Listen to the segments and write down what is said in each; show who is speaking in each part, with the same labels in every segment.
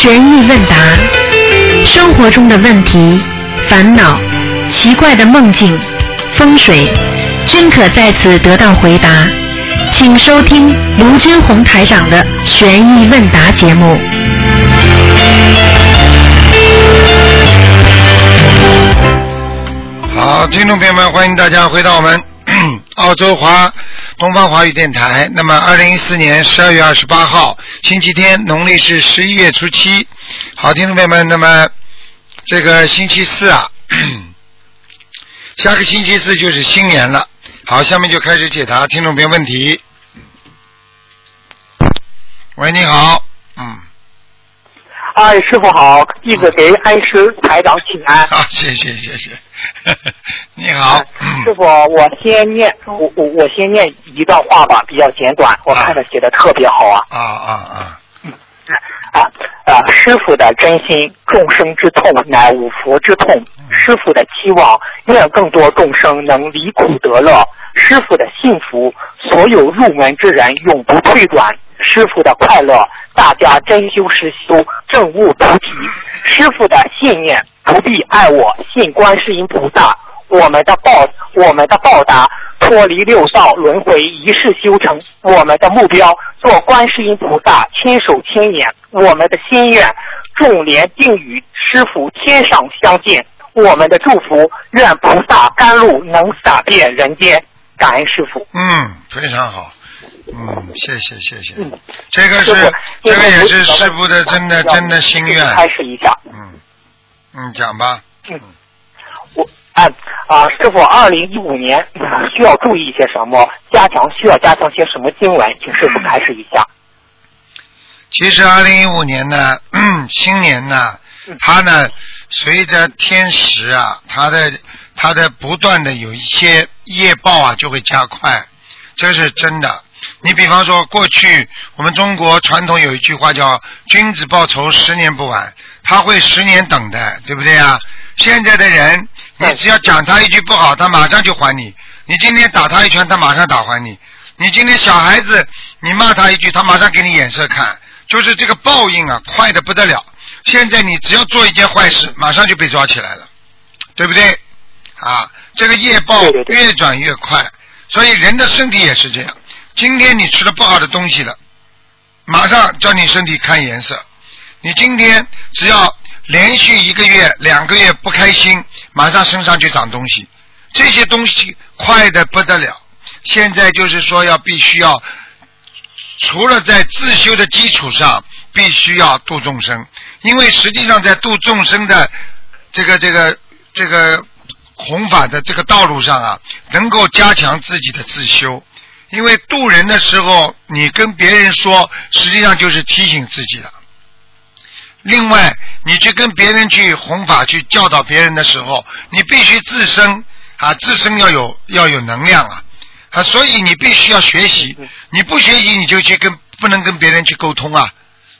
Speaker 1: 悬疑问答，生活中的问题、烦恼、奇怪的梦境、风水，均可在此得到回答。请收听卢军红台长的悬疑问答节目。
Speaker 2: 好，听众朋友们，欢迎大家回到我们 澳洲华东方华语电台。那么，二零一四年十二月二十八号，星期天，农历是十一月初七。好，听众朋友们，那么这个星期四啊，下个星期四就是新年了。好，下面就开始解答听众朋友问题。喂，你好，
Speaker 3: 哎，师傅好，弟子给恩师台长请安。
Speaker 2: 啊，谢谢谢谢。你好，嗯
Speaker 3: 师傅，我先念，我我我先念一段话吧，比较简短，我看着写的特别好啊。
Speaker 2: 啊啊啊，
Speaker 3: 啊啊！师傅的真心，众生之痛乃五福之痛。师傅的期望，愿更多众生能离苦得乐。师傅的幸福，所有入门之人永不退转。师傅的快乐，大家真修实修，证悟菩提。师傅的信念，不必爱我，信观世音菩萨。我们的报，我们的报答，脱离六道轮回，一世修成。我们的目标，做观世音菩萨千手千眼。我们的心愿，众莲定与师傅天上相见。我们的祝福，愿菩萨甘露能洒遍人间。感恩师傅。
Speaker 2: 嗯，非常好，嗯，谢谢谢谢，
Speaker 3: 嗯
Speaker 2: 这个是这个也是师傅的真的真的心愿，
Speaker 3: 开始一下。
Speaker 2: 嗯，嗯，讲吧，
Speaker 3: 嗯，我哎啊，师傅，二零一五年、啊需要注意一些什么？加强需要加强些什么经文？请师傅开始一下。
Speaker 2: 其实二零一五年呢，新年呢，他呢随着天时啊，它的它的不断的有一些业报啊就会加快，这是真的。你比方说，过去我们中国传统有一句话叫“君子报仇，十年不晚”，他会十年等的，对不对啊？现在的人，你只要讲他一句不好，他马上就还你；你今天打他一拳，他马上打还你；你今天小孩子，你骂他一句，他马上给你眼色看，就是这个报应啊，快的不得了。现在你只要做一件坏事，马上就被抓起来了，对不对？啊，这个业报越转越快，所以人的身体也是这样。今天你吃了不好的东西了，马上叫你身体看颜色。你今天只要连续一个月、两个月不开心，马上身上就长东西，这些东西快的不得了。现在就是说要必须要，除了在自修的基础上，必须要度众生，因为实际上在度众生的这个这个这个弘法的这个道路上啊，能够加强自己的自修。因为渡人的时候，你跟别人说，实际上就是提醒自己了。另外，你去跟别人去弘法、去教导别人的时候，你必须自身啊，自身要有要有能量啊啊，所以你必须要学习。你不学习，你就去跟不能跟别人去沟通啊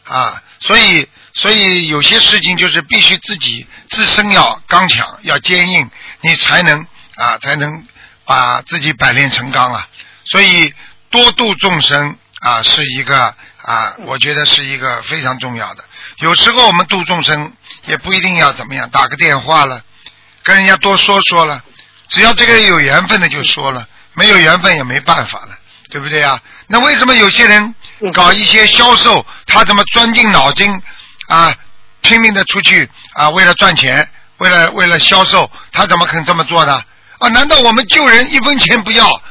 Speaker 2: 啊，所以所以有些事情就是必须自己自身要刚强、要坚硬，你才能啊才能把自己百炼成钢啊。所以多度众生啊，是一个啊，我觉得是一个非常重要的。有时候我们度众生也不一定要怎么样，打个电话了，跟人家多说说了，只要这个有缘分的就说了，没有缘分也没办法了，对不对啊？那为什么有些人搞一些销售，他怎么钻进脑筋啊，拼命的出去啊，为了赚钱，为了为了销售，他怎么肯这么做呢？啊，难道我们救人一分钱不要？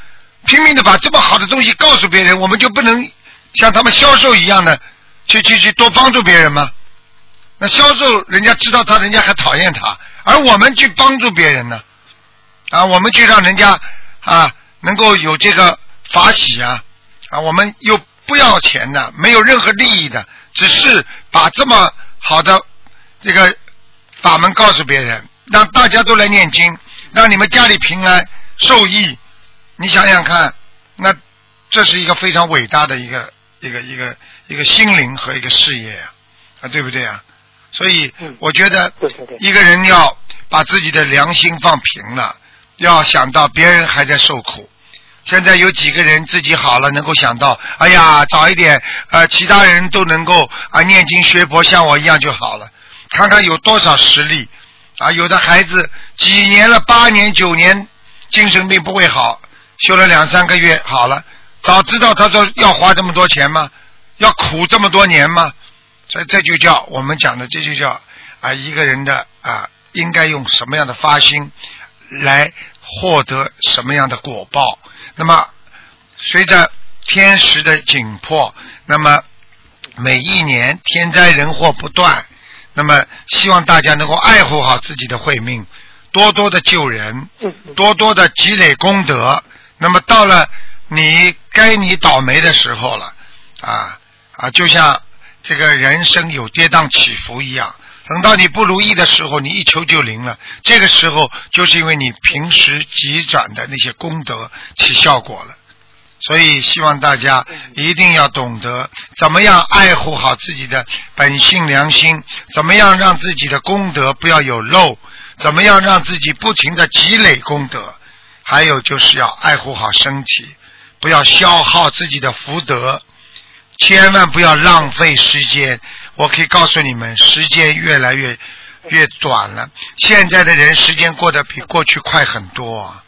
Speaker 2: 拼命的把这么好的东西告诉别人，我们就不能像他们销售一样的去去去多帮助别人吗？那销售人家知道他，人家还讨厌他，而我们去帮助别人呢？啊，我们去让人家啊能够有这个法喜啊啊，我们又不要钱的，没有任何利益的，只是把这么好的这个法门告诉别人，让大家都来念经，让你们家里平安受益。你想想看，那这是一个非常伟大的一个一个一个一个心灵和一个事业呀、啊，对不对啊？所以
Speaker 3: 嗯
Speaker 2: 我觉得一个人要把自己的良心放平了，要想到别人还在受苦，现在有几个人自己好了，能够想到，哎呀，早一点，呃，其他人都能够啊念经学佛，像我一样就好了。看看有多少实力啊！有的孩子几年了，八年、九年，精神病不会好，修了两三个月好了。早知道他说要花这么多钱吗？要苦这么多年吗？所以这就叫我们讲的，这就叫啊一个人的啊应该用什么样的发心来获得什么样的果报。那么随着天时的紧迫，那么每一年天灾人祸不断。那么，希望大家能够爱护好自己的慧命，多多的救人，多多的积累功德。那么，到了你该你倒霉的时候了，啊啊，就像这个人生有跌宕起伏一样。等到你不如意的时候，你一求就灵了。这个时候，就是因为你平时积攒的那些功德起效果了。所以，希望大家一定要懂得怎么样爱护好自己的本性良心，怎么样让自己的功德不要有漏，怎么样让自己不停的积累功德，还有就是要爱护好身体，不要消耗自己的福德，千万不要浪费时间。我可以告诉你们，时间越来越越短了，现在的人时间过得比过去快很多。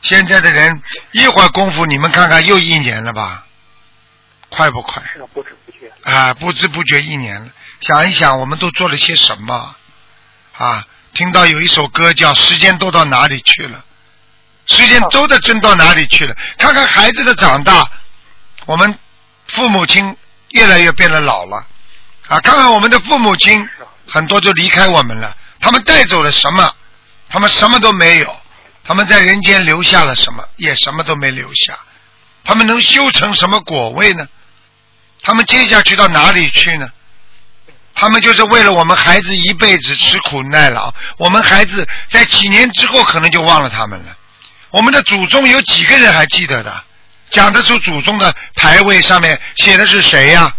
Speaker 2: 现在的人一会儿功夫，你们看看又一年了吧？快不快？
Speaker 3: 是不知不觉。
Speaker 2: 啊，不知不觉一年了。想一想，我们都做了些什么？啊，听到有一首歌叫《时间都到哪里去了》，时间都的真到哪里去了？看看孩子的长大，我们父母亲越来越变得老了。啊，看看我们的父母亲，很多就离开我们了。他们带走了什么？他们什么都没有。他们在人间留下了什么？也什么都没留下。他们能修成什么果位呢？他们接下去到哪里去呢？他们就是为了我们孩子一辈子吃苦耐劳。我们孩子在几年之后可能就忘了他们了。我们的祖宗有几个人还记得的？讲得出祖宗的牌位上面写的是谁呀？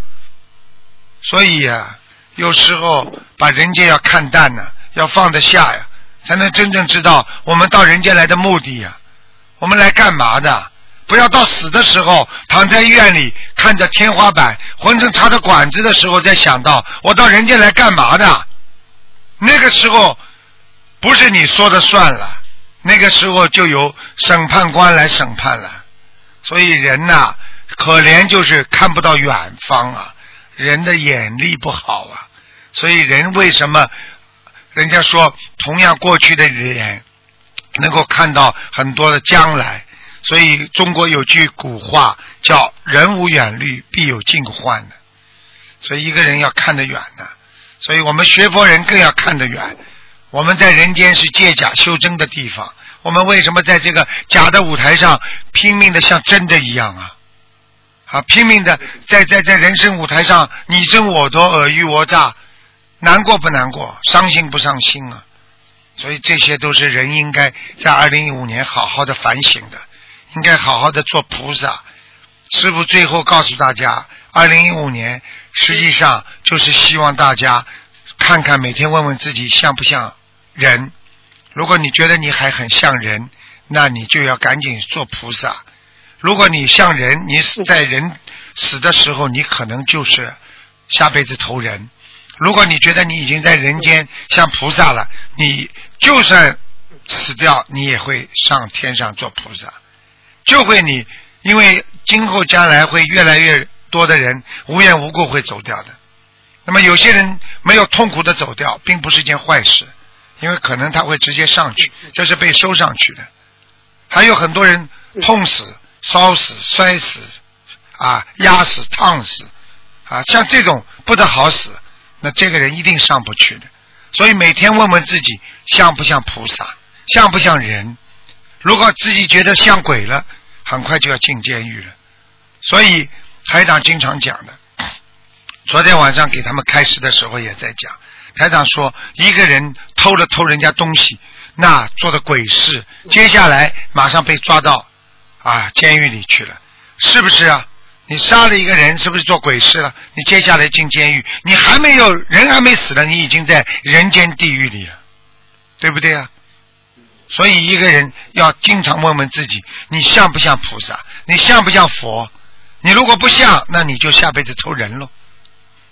Speaker 2: 所以呀，有时候把人间要看淡呢，要放得下呀。才能真正知道我们到人间来的目的呀，我们来干嘛的？不要到死的时候躺在医院里看着天花板，浑身插着管子的时候再想到我到人间来干嘛的？那个时候不是你说的算了，那个时候就由审判官来审判了。所以人呐，可怜就是看不到远方啊，人的眼力不好啊。所以人为什么？人家说，同样过去的人能够看到很多的将来，所以中国有句古话叫“人无远虑，必有近患”的。所以一个人要看得远的，所以我们学佛人更要看得远。我们在人间是借假修真的地方，我们为什么在这个假的舞台上拼命的像真的一样啊？啊，拼命的在在在人生舞台上你争我夺，尔虞我诈。难过不难过？伤心不伤心啊？所以这些都是人应该在二零一五年好好的反省的，应该好好的做菩萨。师傅最后告诉大家，二零一五年实际上就是希望大家看看，每天问问自己像不像人。如果你觉得你还很像人，那你就要赶紧做菩萨。如果你像人，你死在人死的时候，你可能就是下辈子投人。如果你觉得你已经在人间像菩萨了，你就算死掉，你也会上天上做菩萨，就会你，因为今后将来会越来越多的人无缘无故会走掉的。那么有些人没有痛苦的走掉，并不是件坏事，因为可能他会直接上去，这是被收上去的。还有很多人痛死、烧死、摔死，啊，压死、烫死，啊，像这种不得好死。那这个人一定上不去的，所以每天问问自己像不像菩萨，像不像人。如果自己觉得像鬼了，很快就要进监狱了。所以台长经常讲的，昨天晚上给他们开示的时候也在讲。台长说，一个人偷了偷人家东西，那做的鬼事，接下来马上被抓到啊监狱里去了，是不是啊？你杀了一个人，是不是做鬼事了？你接下来进监狱，你还没有人还没死呢，你已经在人间地狱里了，对不对啊？所以一个人要经常问问自己：你像不像菩萨？你像不像佛？你如果不像，那你就下辈子偷人喽。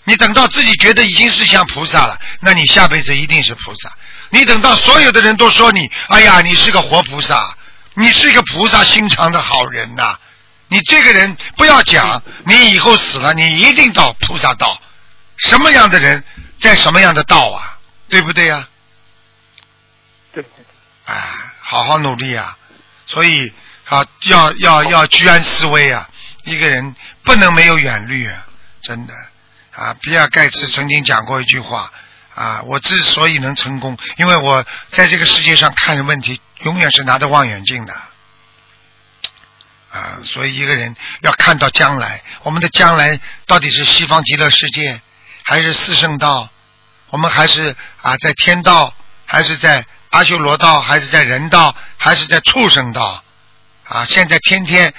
Speaker 2: 你等到自己觉得已经是像菩萨了，那你下辈子一定是菩萨。你等到所有的人都说你，哎呀，你是个活菩萨，你是一个菩萨心肠的好人呐。你这个人不要讲，你以后死了，你一定到菩萨道。什么样的人在什么样的道啊？对不对呀？
Speaker 3: 对对对。
Speaker 2: 哎，好好努力啊！所以啊，要要要居安思危啊！一个人不能没有远虑啊！真的啊，比尔盖茨曾经讲过一句话啊：我之所以能成功，因为我在这个世界上看问题，永远是拿着望远镜的。啊，所以一个人要看到将来，我们的将来到底是西方极乐世界，还是四圣道？我们还是啊在天道，还是在阿修罗道，还是在人道，还是在畜生道？啊，现在天天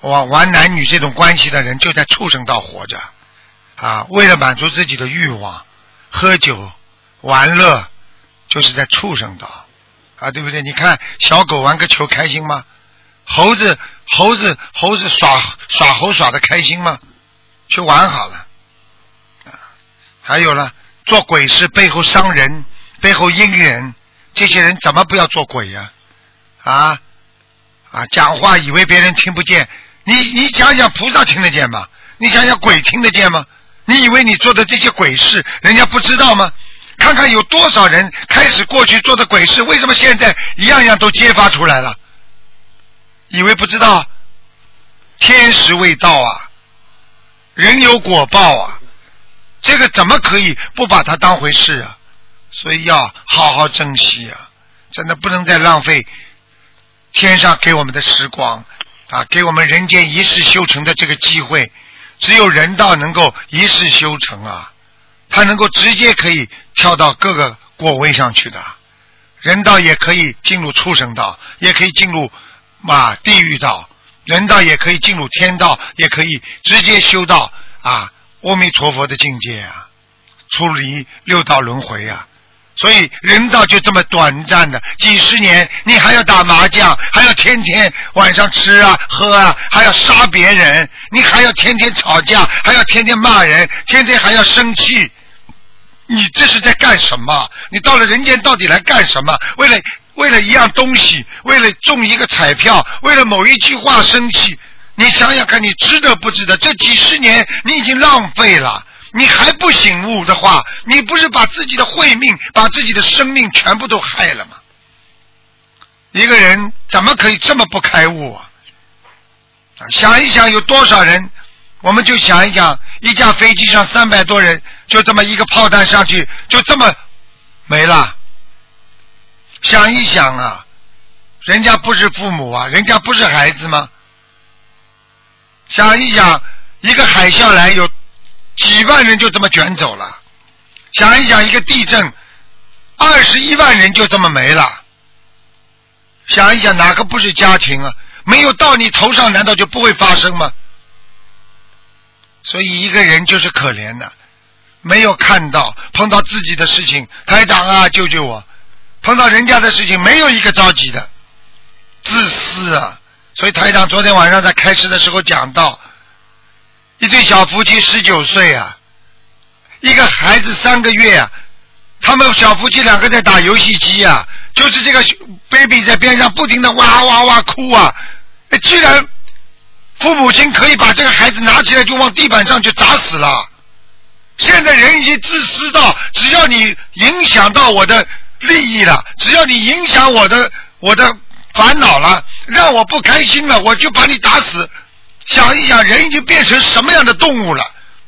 Speaker 2: 玩玩男女这种关系的人，就在畜生道活着。啊，为了满足自己的欲望，喝酒玩乐，就是在畜生道。啊，对不对？你看小狗玩个球开心吗？猴子。猴子，猴子耍耍猴耍的开心吗？去玩好了。啊，还有了，做鬼事背后伤人，背后阴人，这些人怎么不要做鬼呀？啊啊，讲话以为别人听不见，你你想想菩萨听得见吗？你想想鬼听得见吗？你以为你做的这些鬼事，人家不知道吗？看看有多少人开始过去做的鬼事，为什么现在一样样都揭发出来了？以为不知道，天时未到啊，人有果报啊，这个怎么可以不把它当回事啊？所以要好好珍惜啊！真的不能再浪费天上给我们的时光啊，给我们人间一世修成的这个机会。只有人道能够一世修成啊，他能够直接可以跳到各个果位上去的，人道也可以进入畜生道，也可以进入。嘛，地狱道、人道也可以进入天道，也可以直接修到啊阿弥陀佛的境界啊，出离六道轮回啊。所以人道就这么短暂的几十年，你还要打麻将，还要天天晚上吃啊喝啊，还要杀别人，你还要天天吵架，还要天天骂人，天天还要生气，你这是在干什么？你到了人间到底来干什么？为了？为了一样东西，为了中一个彩票，为了某一句话生气，你想想看，你值得不值得？这几十年你已经浪费了，你还不醒悟的话，你不是把自己的慧命、把自己的生命全部都害了吗？一个人怎么可以这么不开悟啊？想一想，有多少人？我们就想一想，一架飞机上三百多人，就这么一个炮弹上去，就这么没了。想一想啊，人家不是父母啊，人家不是孩子吗？想一想，一个海啸来，有几万人就这么卷走了。想一想，一个地震，二十一万人就这么没了。想一想，哪个不是家庭啊？没有到你头上，难道就不会发生吗？所以一个人就是可怜的，没有看到碰到自己的事情，台长啊，救救我！碰到人家的事情，没有一个着急的，自私啊！所以台长昨天晚上在开始的时候讲到，一对小夫妻十九岁啊，一个孩子三个月啊，他们小夫妻两个在打游戏机啊，就是这个 baby 在边上不停的哇哇哇哭啊，居然父母亲可以把这个孩子拿起来就往地板上就砸死了。现在人已经自私到，只要你影响到我的。利益了，只要你影响我的我的烦恼了，让我不开心了，我就把你打死。想一想，人已经变成什么样的动物了？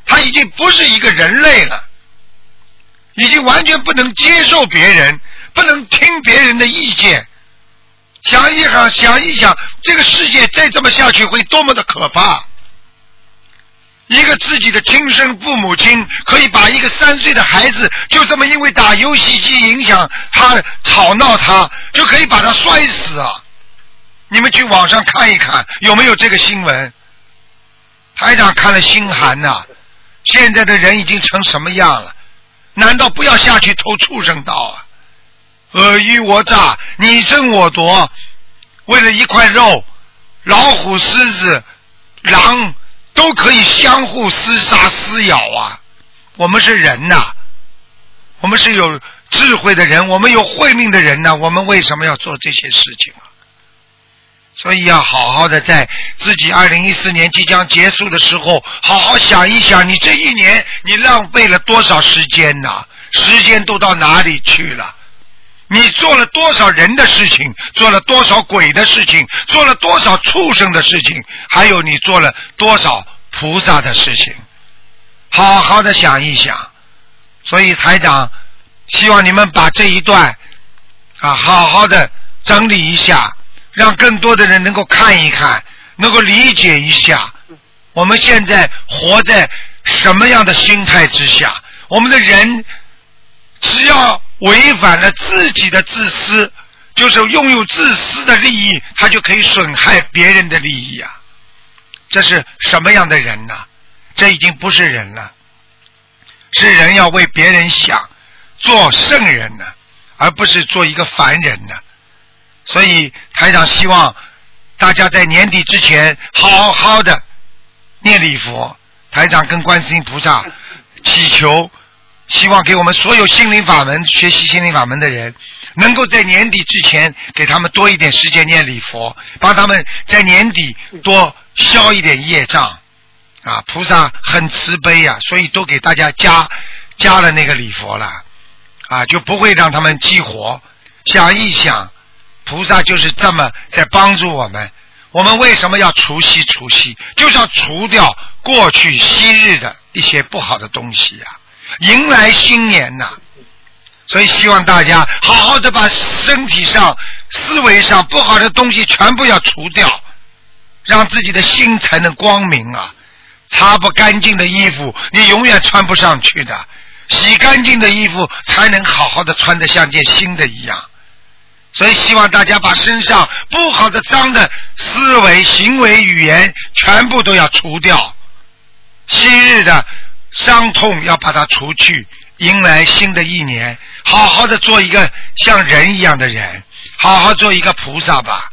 Speaker 2: 他已经不是一个人类了，已经完全不能接受别人，不能听别人的意见。想一想，想一想，这个世界再这么下去会多么的可怕！一个自己的亲生父母亲可以把一个三岁的孩子就这么因为打游戏机影响他吵闹他就可以把他摔死啊！你们去网上看一看有没有这个新闻？台长看了心寒呐！现在的人已经成什么样了？难道不要下去偷畜生道啊？尔虞我诈，你争我夺，为了一块肉，老虎、狮子、狼都可以相互厮杀撕咬啊！我们是人呐，我们是有智慧的人，我们有慧命的人呐，我们为什么要做这些事情啊？所以要好好的在自己二零一四年即将结束的时候，好好想一想，你这一年你浪费了多少时间呐？时间都到哪里去了？你做了多少人的事情，做了多少鬼的事情，做了多少畜生的事情，还有你做了多少菩萨的事情？好好的想一想。所以台长希望你们把这一段啊好好的整理一下。让更多的人能够看一看，能够理解一下，我们现在活在什么样的心态之下？我们的人只要违反了自己的自私，就是拥有自私的利益，他就可以损害别人的利益啊！这是什么样的人呢？这已经不是人了，是人要为别人想，做圣人呢，而不是做一个凡人呢。所以台长希望大家在年底之前好好的念礼佛。台长跟观世音菩萨祈求，希望给我们所有心灵法门学习心灵法门的人，能够在年底之前给他们多一点时间念礼佛，帮他们在年底多消一点业障。啊，菩萨很慈悲呀，所以都给大家加加了那个礼佛了，啊，就不会让他们激活。想一想。菩萨就是这么在帮助我们。我们为什么要除夕？除夕就是要除掉过去昔日的一些不好的东西呀，迎来新年呐。所以希望大家好好的把身体上、思维上不好的东西全部要除掉，让自己的心才能光明啊。擦不干净的衣服，你永远穿不上去的；洗干净的衣服，才能好好的穿得像件新的一样。所以希望大家把身上不好的、脏的思维、行为、语言全部都要除掉，昔日的伤痛要把它除去，迎来新的一年，好好的做一个像人一样的人，好好做一个菩萨吧，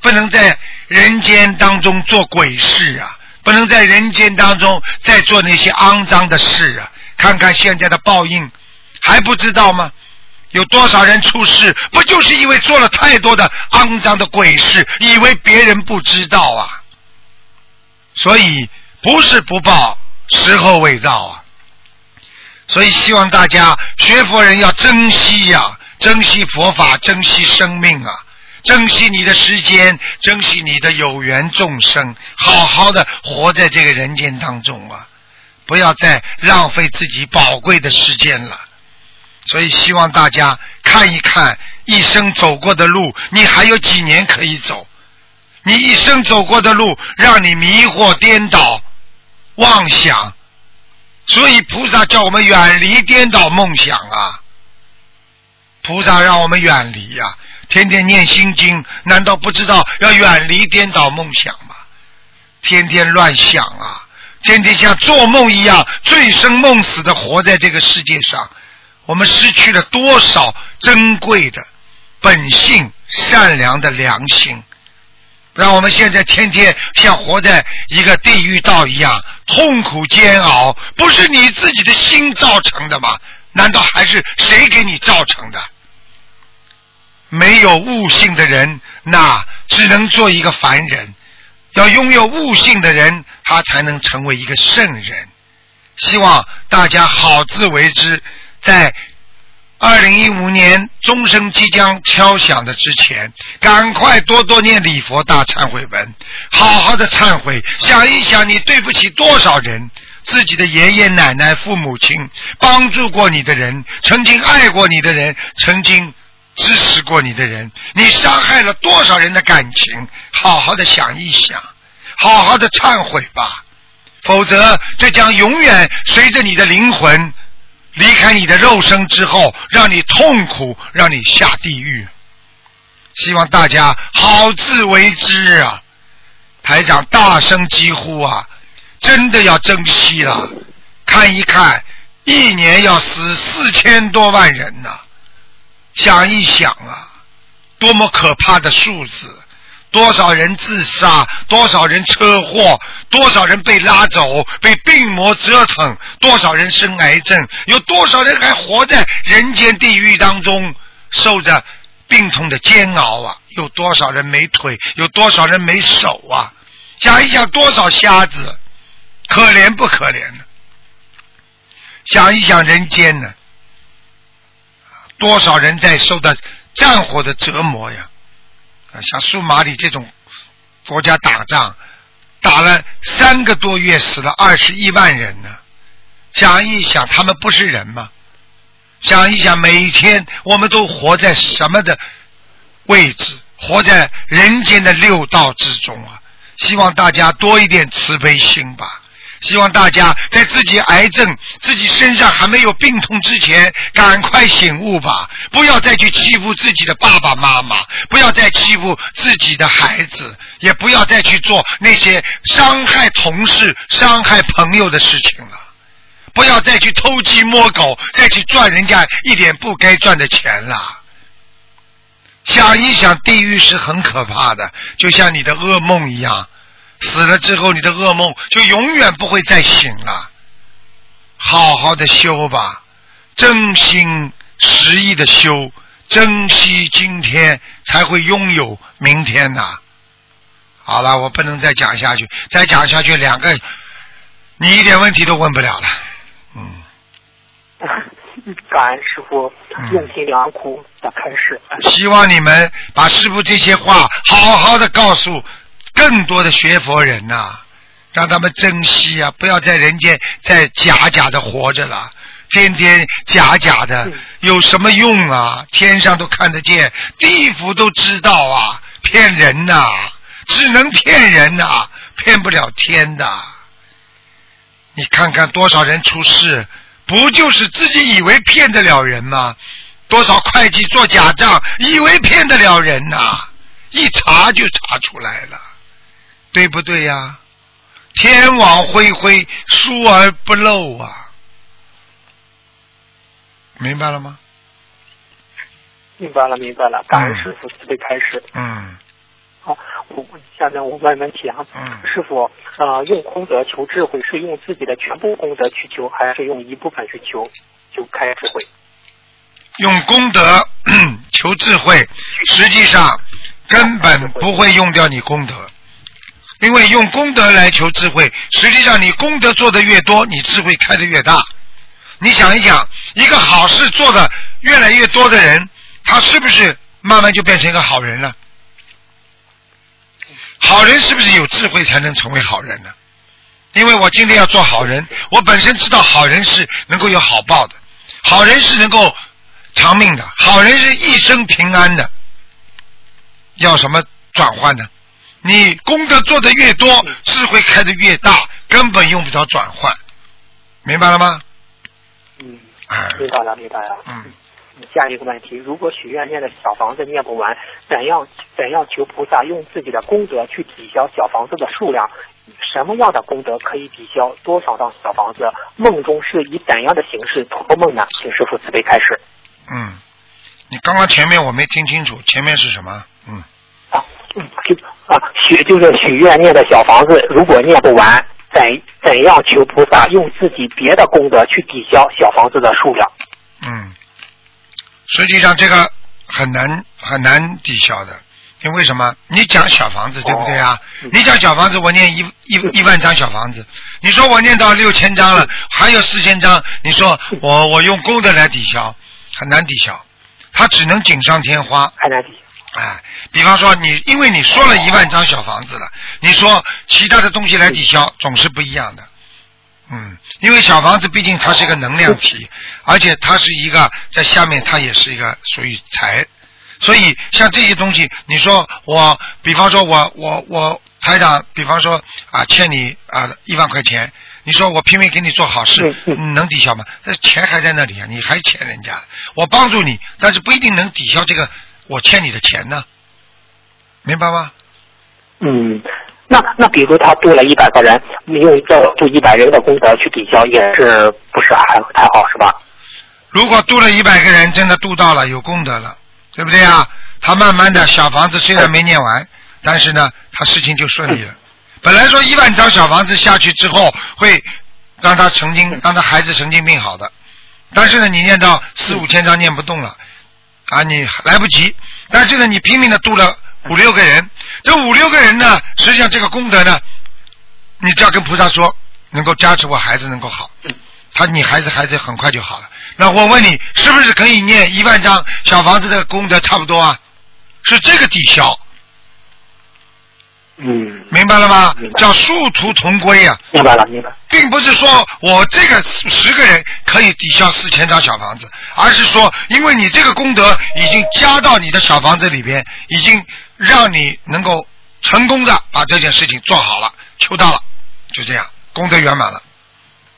Speaker 2: 不能在人间当中做鬼事啊，不能在人间当中再做那些肮脏的事啊！看看现在的报应，还不知道吗？有多少人出事，不就是因为做了太多的肮脏的鬼事，以为别人不知道啊？所以不是不报，时候未到啊！所以希望大家学佛人要珍惜呀，珍惜佛法，珍惜生命啊，珍惜你的时间，珍惜你的有缘众生，好好的活在这个人间当中啊！不要再浪费自己宝贵的时间了。所以希望大家看一看一生走过的路，你还有几年可以走？你一生走过的路，让你迷惑颠倒、妄想。所以菩萨叫我们远离颠倒梦想啊！菩萨让我们远离呀，天天念心经，难道不知道要远离颠倒梦想吗？天天乱想啊，天天像做梦一样醉生梦死的活在这个世界上。我们失去了多少珍贵的本性、善良的良心，让我们现在天天像活在一个地狱道一样，痛苦煎熬，不是你自己的心造成的吗？难道还是谁给你造成的？没有悟性的人，那只能做一个凡人；要拥有悟性的人，他才能成为一个圣人。希望大家好自为之。在二零一五年钟声即将敲响的之前，赶快多多念礼佛大忏悔文，好好的忏悔，想一想你对不起多少人，自己的爷爷奶奶、父母亲，帮助过你的人，曾经爱过你的人，曾经支持过你的人，你伤害了多少人的感情？好好的想一想，好好的忏悔吧，否则这将永远随着你的灵魂。离开你的肉身之后，让你痛苦，让你下地狱。希望大家好自为之啊！台长大声疾呼啊！真的要珍惜了。看一看，一年要死四千多万人呐！想一想啊，多么可怕的数字！多少人自杀，多少人车祸，多少人被拉走，被病魔折腾，多少人生癌症，有多少人还活在人间地狱当中，受着病痛的煎熬啊！有多少人没腿，有多少人没手啊？想一想，多少瞎子，可怜不可怜呢？想一想人间呢，多少人在受到战火的折磨呀！啊，像苏马里这种国家打仗，打了三个多月，死了二十一万人呢。想一想，他们不是人吗？想一想，每一天我们都活在什么的位置？活在人间的六道之中啊！希望大家多一点慈悲心吧。希望大家在自己癌症、自己身上还没有病痛之前，赶快醒悟吧！不要再去欺负自己的爸爸妈妈，不要再欺负自己的孩子，也不要再去做那些伤害同事、伤害朋友的事情了。不要再去偷鸡摸狗，再去赚人家一点不该赚的钱了。想一想，地狱是很可怕的，就像你的噩梦一样。死了之后，你的噩梦就永远不会再醒了。好好的修吧，真心实意的修，珍惜今天，才会拥有明天呐。好了，我不能再讲下去，再讲下去，两个你一点问题都问不了了。嗯。
Speaker 3: 感恩师傅用心良苦的开始。
Speaker 2: 希望你们把师傅这些话好好的告诉。更多的学佛人呐，让他们珍惜啊！不要在人间再假假的活着了，天天假假的有什么用啊？天上都看得见，地府都知道啊！骗人呐，只能骗人呐，骗不了天的。你看看多少人出事，不就是自己以为骗得了人吗？多少会计做假账，以为骗得了人呐，一查就查出来了。对不对呀？天网恢恢，疏而不漏啊！明白了吗？
Speaker 3: 明白了，明白了。感恩师傅慈悲开始。
Speaker 2: 嗯。
Speaker 3: 好，我下面我问问题啊。
Speaker 2: 嗯。
Speaker 3: 师傅，呃，用功德求智慧，是用自己的全部功德去求，还是用一部分去求，就开智慧？
Speaker 2: 用功德 求智慧，实际上根本不会用掉你功德。因为用功德来求智慧，实际上你功德做的越多，你智慧开的越大。你想一想，一个好事做的越来越多的人，他是不是慢慢就变成一个好人了？好人是不是有智慧才能成为好人呢？因为我今天要做好人，我本身知道好人是能够有好报的，好人是能够长命的，好人是一生平安的。要什么转换呢？你功德做的越多，智慧开的越大，根本用不着转换，明白了吗？
Speaker 3: 嗯，明白了，明白了。嗯，下一个问题：如果许愿念的小房子念不完，怎样怎样求菩萨用自己的功德去抵消小房子的数量？什么样的功德可以抵消多少张小房子？梦中是以怎样的形式托梦呢？请师傅慈悲开始。
Speaker 2: 嗯，你刚刚前面我没听清楚，前面是什么？嗯。
Speaker 3: 啊，嗯，就啊，许就是许愿念的小房子，如果念不完，怎怎样求菩萨用自己别的功德去抵消小房子的数量？
Speaker 2: 嗯，实际上这个很难很难抵消的，因为什么？你讲小房子对不对啊？你讲小房子，我念一一一万张小房子，你说我念到六千张了，还有四千张，你说我我用功德来抵消，很难抵消，它只能锦上添花。
Speaker 3: 很难抵。
Speaker 2: 哎，比方说你，因为你说了一万张小房子了，你说其他的东西来抵消，总是不一样的。嗯，因为小房子毕竟它是一个能量体，而且它是一个在下面，它也是一个属于财，所以像这些东西，你说我，比方说我我我台长，比方说啊欠你啊一万块钱，你说我拼命给你做好事，你能抵消吗？那钱还在那里啊，你还欠人家，我帮助你，但是不一定能抵消这个。我欠你的钱呢，明白吗？
Speaker 3: 嗯，那那比如他度了一百个人，你用这度一百人的功德去抵消，也是不是还太好是吧？
Speaker 2: 如果度了一百个人，真的度到了，有功德了，对不对啊？他慢慢的小房子虽然没念完，但是呢，他事情就顺利了。本来说一万张小房子下去之后，会让他曾经，让他孩子神经病好的，但是呢，你念到四五千张念不动了，啊，你来不及。但是呢，你拼命的度了五六个人，这五六个人呢，实际上这个功德呢，你只要跟菩萨说，能够加持我孩子能够好，他你孩子孩子很快就好了。那我问你，是不是可以念一万张小房子的功德差不多啊？是这个抵消。
Speaker 3: 嗯，
Speaker 2: 明白了吗？叫殊途同归啊，
Speaker 3: 明白了，明白。
Speaker 2: 并不是说我这个十个人可以抵消四千张小房子，而是说因为你这个功德已经加到你的小房子里边，已经让你能够成功的把这件事情做好了，求到了，就这样，功德圆满了，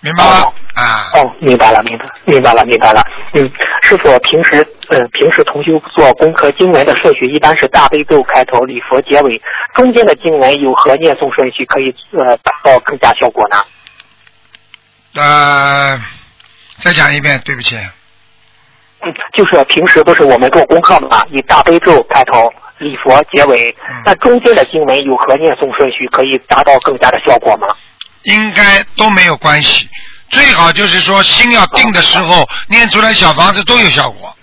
Speaker 2: 明白了？啊，
Speaker 3: 哦，明白了，明白，明白了，明白了。嗯，师傅平时呃平时同修做功课经文的顺序一般是大悲咒开头，礼佛结尾，中间的经文有何念诵顺序可以呃达到更加效果呢？
Speaker 2: 呃，再讲一遍，对不起，
Speaker 3: 嗯，就是平时都是我们做功课嘛，以大悲咒开头，礼佛结尾
Speaker 2: 嗯，
Speaker 3: 那中间的经文有何念诵顺序可以达到更加的效果吗？
Speaker 2: 应该都没有关系。最好就是说心要定的时候，念出来小房子都有效果。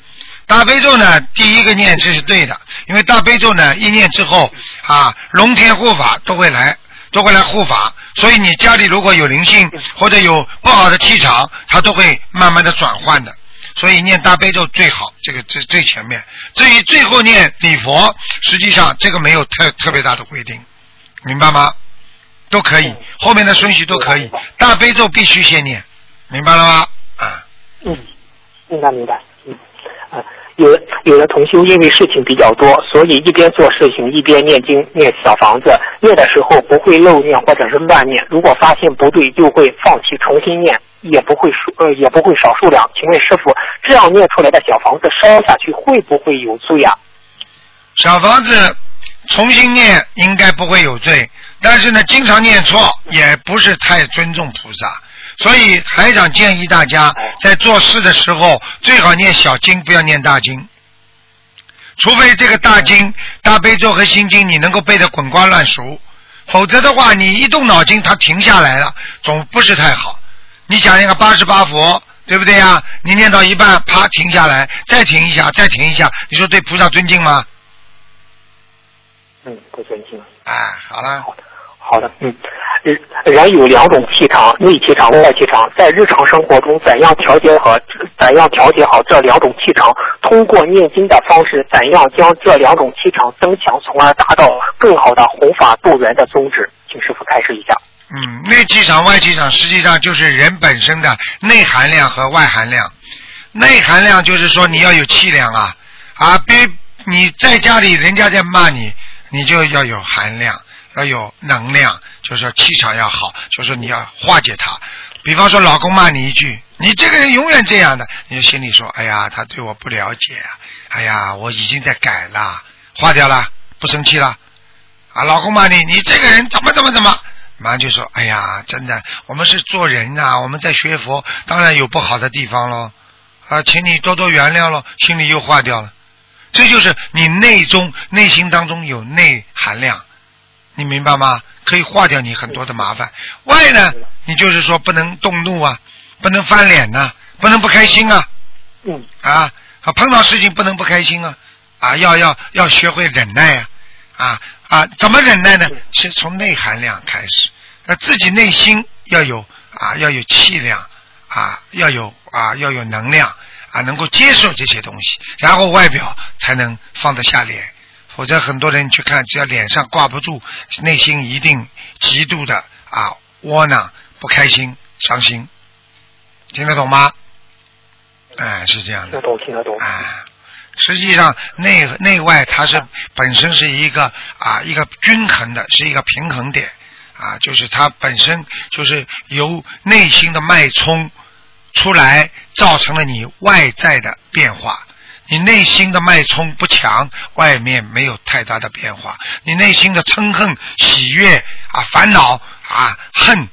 Speaker 2: 大悲咒呢，第一个念这是对的，因为大悲咒呢一念之后啊，龙天护法都会来，都会来护法。所以你家里如果有灵性或者有不好的气场，它都会慢慢的转换的。所以念大悲咒最好，这个最最前面。至于最后念礼佛，实际上这个没有特特别大的规定，明白吗？都可以，后面的顺序都可以。大悲咒必须先念，明白了吗？啊，
Speaker 3: 嗯，明白明白。嗯，啊，有有的同修因为事情比较多，所以一边做事情一边念经念小房子，念的时候不会漏念或者是乱念，如果发现不对就会放弃重新念，也不会数呃也不会少数量。请问师傅，这样念出来的小房子烧下去会不会有罪啊？
Speaker 2: 小房子重新念应该不会有罪，但是呢，经常念错也不是太尊重菩萨。所以台长建议大家在做事的时候最好念小经，不要念大经。除非这个大经、大悲咒和心经你能够背得滚瓜烂熟，否则的话，你一动脑筋它停下来了，总不是太好。你讲那个八十八佛，对不对呀？你念到一半，啪停下来，再停一下，再停一下，你说对菩萨尊敬吗？
Speaker 3: 嗯，不尊敬。
Speaker 2: 哎，好了，
Speaker 3: 好的，好的嗯，人人有两种气场，内气场、外气场，在日常生活中怎样调节和？怎样调节好这两种气场？通过念经的方式，怎样将这两种气场增强，从而达到更好的弘法度人的宗旨？请师傅开示一下。
Speaker 2: 嗯，内气场、外气场实际上就是人本身的内含量和外含量。内含量就是说你要有气量啊啊！别你在家里人家在骂你，你就要有含量，要有能量，就是说气场要好，就是说你要化解它。比方说老公骂你一句，你这个人永远这样的，你就心里说，哎呀，他对我不了解啊，哎呀，我已经在改了，化掉了，不生气了。啊，老公骂你，你这个人怎么怎么怎么，马上就说，哎呀，真的，我们是做人呐、我们在学佛，当然有不好的地方喽，啊，请你多多原谅喽，心里又化掉了。这就是你内中内心当中有内含量，你明白吗？可以化掉你很多的麻烦。外呢，你就是说不能动怒啊，不能翻脸呐、不能不开心啊，
Speaker 3: 嗯。
Speaker 2: 啊，啊，碰到事情不能不开心啊，啊，要要要学会忍耐呀、啊，啊怎么忍耐呢？是从内含量开始，那自己内心要有啊，要有气量啊，要有啊，要有能量啊，能够接受这些东西，然后外表才能放得下脸。否则很多人去看，只要脸上挂不住，内心一定极度的啊窝囊、不开心、伤心，听得懂吗？哎，是这样的
Speaker 3: 听得。懂，听得懂。
Speaker 2: 啊，实际上内内外它是本身是一个啊一个均衡的，是一个平衡点啊，就是它本身就是由内心的脉冲出来，造成了你外在的变化。你内心的脉冲不强，外面没有太大的变化。你内心的嗔恨、喜悦啊、烦恼啊、恨，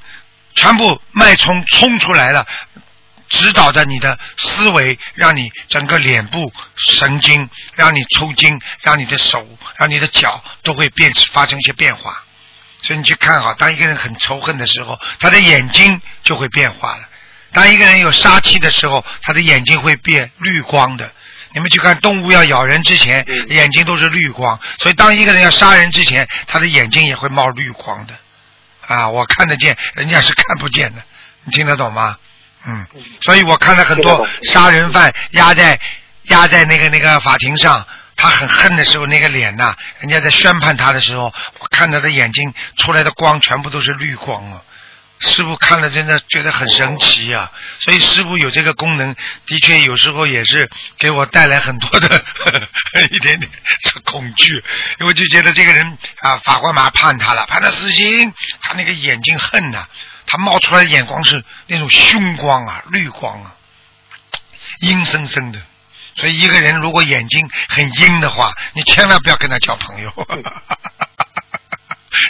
Speaker 2: 全部脉冲冲出来了，指导着你的思维，让你整个脸部神经，让你抽筋，让你的手，让你的脚都会变发生一些变化。所以你去看好，当一个人很仇恨的时候，他的眼睛就会变化了；当一个人有杀气的时候，他的眼睛会变绿光的。你们去看动物要咬人之前，眼睛都是绿光，所以当一个人要杀人之前，他的眼睛也会冒绿光的。啊，我看得见，人家是看不见的，你听得懂吗？嗯，所以我看了很多杀人犯压在压在那个那个法庭上，他很恨的时候，那个脸呐，人家在宣判他的时候，我看他的眼睛出来的光全部都是绿光啊。师傅看了真的觉得很神奇呀，所以师傅有这个功能，的确有时候也是给我带来很多的 一点点恐惧，因为就觉得这个人啊，法官马上判他了，判他死刑，他那个眼睛恨呐，他冒出来眼光是那种凶光啊，绿光啊，阴森森的，所以一个人如果眼睛很阴的话，你千万不要跟他交朋友。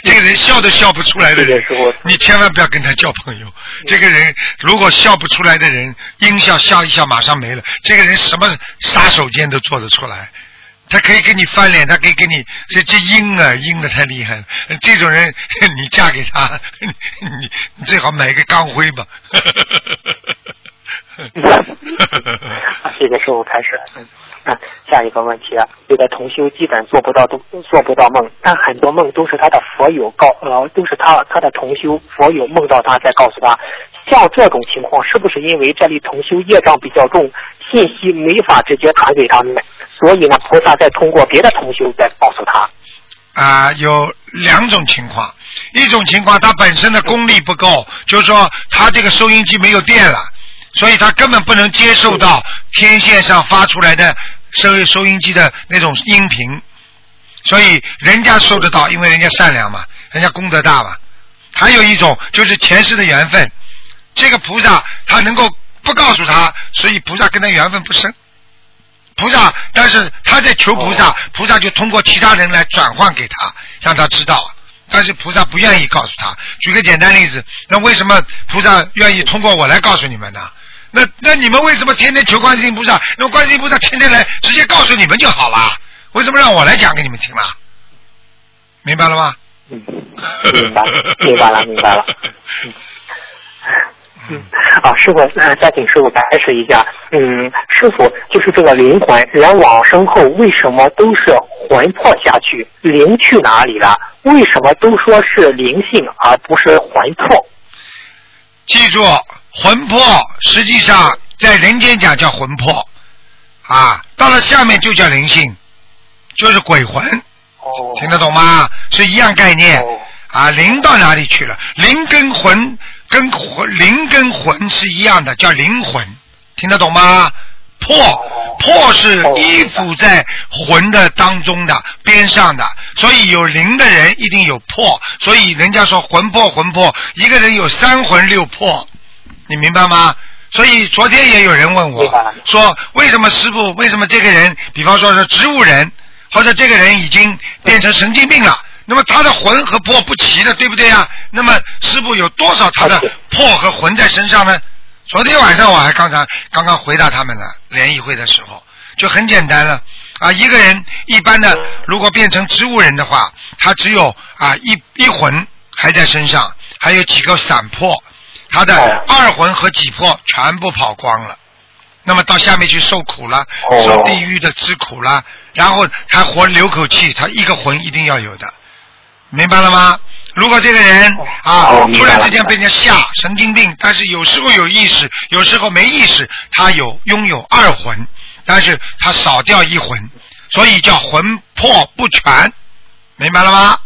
Speaker 2: 这个人笑都笑不出来的人，你千万不要跟他交朋友。这个人如果笑不出来的人，阴笑笑一笑马上没了。这个人什么杀手锏都做得出来，他可以跟你翻脸，他可以跟你这这阴啊阴的太厉害了。这种人你嫁给他，你你最好买一个钢盔吧。
Speaker 3: 谢谢师傅开始。下一个问题啊，有的同修基本做不到，都做不到梦，但很多梦都是他的佛友告，呃，都是他他的同修佛友梦到他，再告诉他。像这种情况，是不是因为这里同修业障比较重，信息没法直接传给他们，所以呢，菩萨再通过别的同修再告诉他？
Speaker 2: 啊，有两种情况，一种情况他本身的功力不够，就是说他这个收音机没有电了。所以他根本不能接受到天线上发出来的收收音机的那种音频，所以人家收得到，因为人家善良嘛，人家功德大嘛。还有一种就是前世的缘分，这个菩萨他能够不告诉他，所以菩萨跟他缘分不深。菩萨，但是他在求菩萨，菩萨就通过其他人来转换给他，让他知道。但是菩萨不愿意告诉他。举个简单例子，那为什么菩萨愿意通过我来告诉你们呢？那那你们为什么天天求观世音菩萨？那观世音菩萨天天来直接告诉你们就好了，为什么让我来讲给你们听了？明白了吗？
Speaker 3: 嗯，明白，明白了，明白了。嗯，啊，师傅，呃，再请师傅开示一下。嗯，师傅，就是这个灵魂，人往生后为什么都是魂魄下去，灵去哪里了？为什么都说是灵性而不是魂魄？
Speaker 2: 记住。魂魄实际上在人间讲叫魂魄，啊，到了下面就叫灵性，就是鬼魂，听得懂吗？是一样概念，啊，灵到哪里去了？灵跟魂跟魂灵跟魂是一样的，叫灵魂，听得懂吗？魄魄是依附在魂的当中的边上的，所以有灵的人一定有魄，所以人家说魂魄魂魄，一个人有三魂六魄。你明白吗？所以昨天也有人问我，说为什么师傅，为什么这个人，比方说是植物人，或者这个人已经变成神经病了，那么他的魂和魄不齐的，对不对啊？那么师傅有多少他的魄和魂在身上呢？昨天晚上我还刚才刚刚回答他们了，联谊会的时候就很简单了啊，一个人一般的如果变成植物人的话，他只有啊一一魂还在身上，还有几个散魄。他的二魂和几魄全部跑光了，那么到下面去受苦了，受地狱的之苦了，然后他活留口气，他一个魂一定要有的，明白了吗？如果这个人啊突然之间被人家吓神经病，但是有时候有意识，有时候没意识，他有拥有二魂，但是他少掉一魂，所以叫魂魄不全，明白了吗？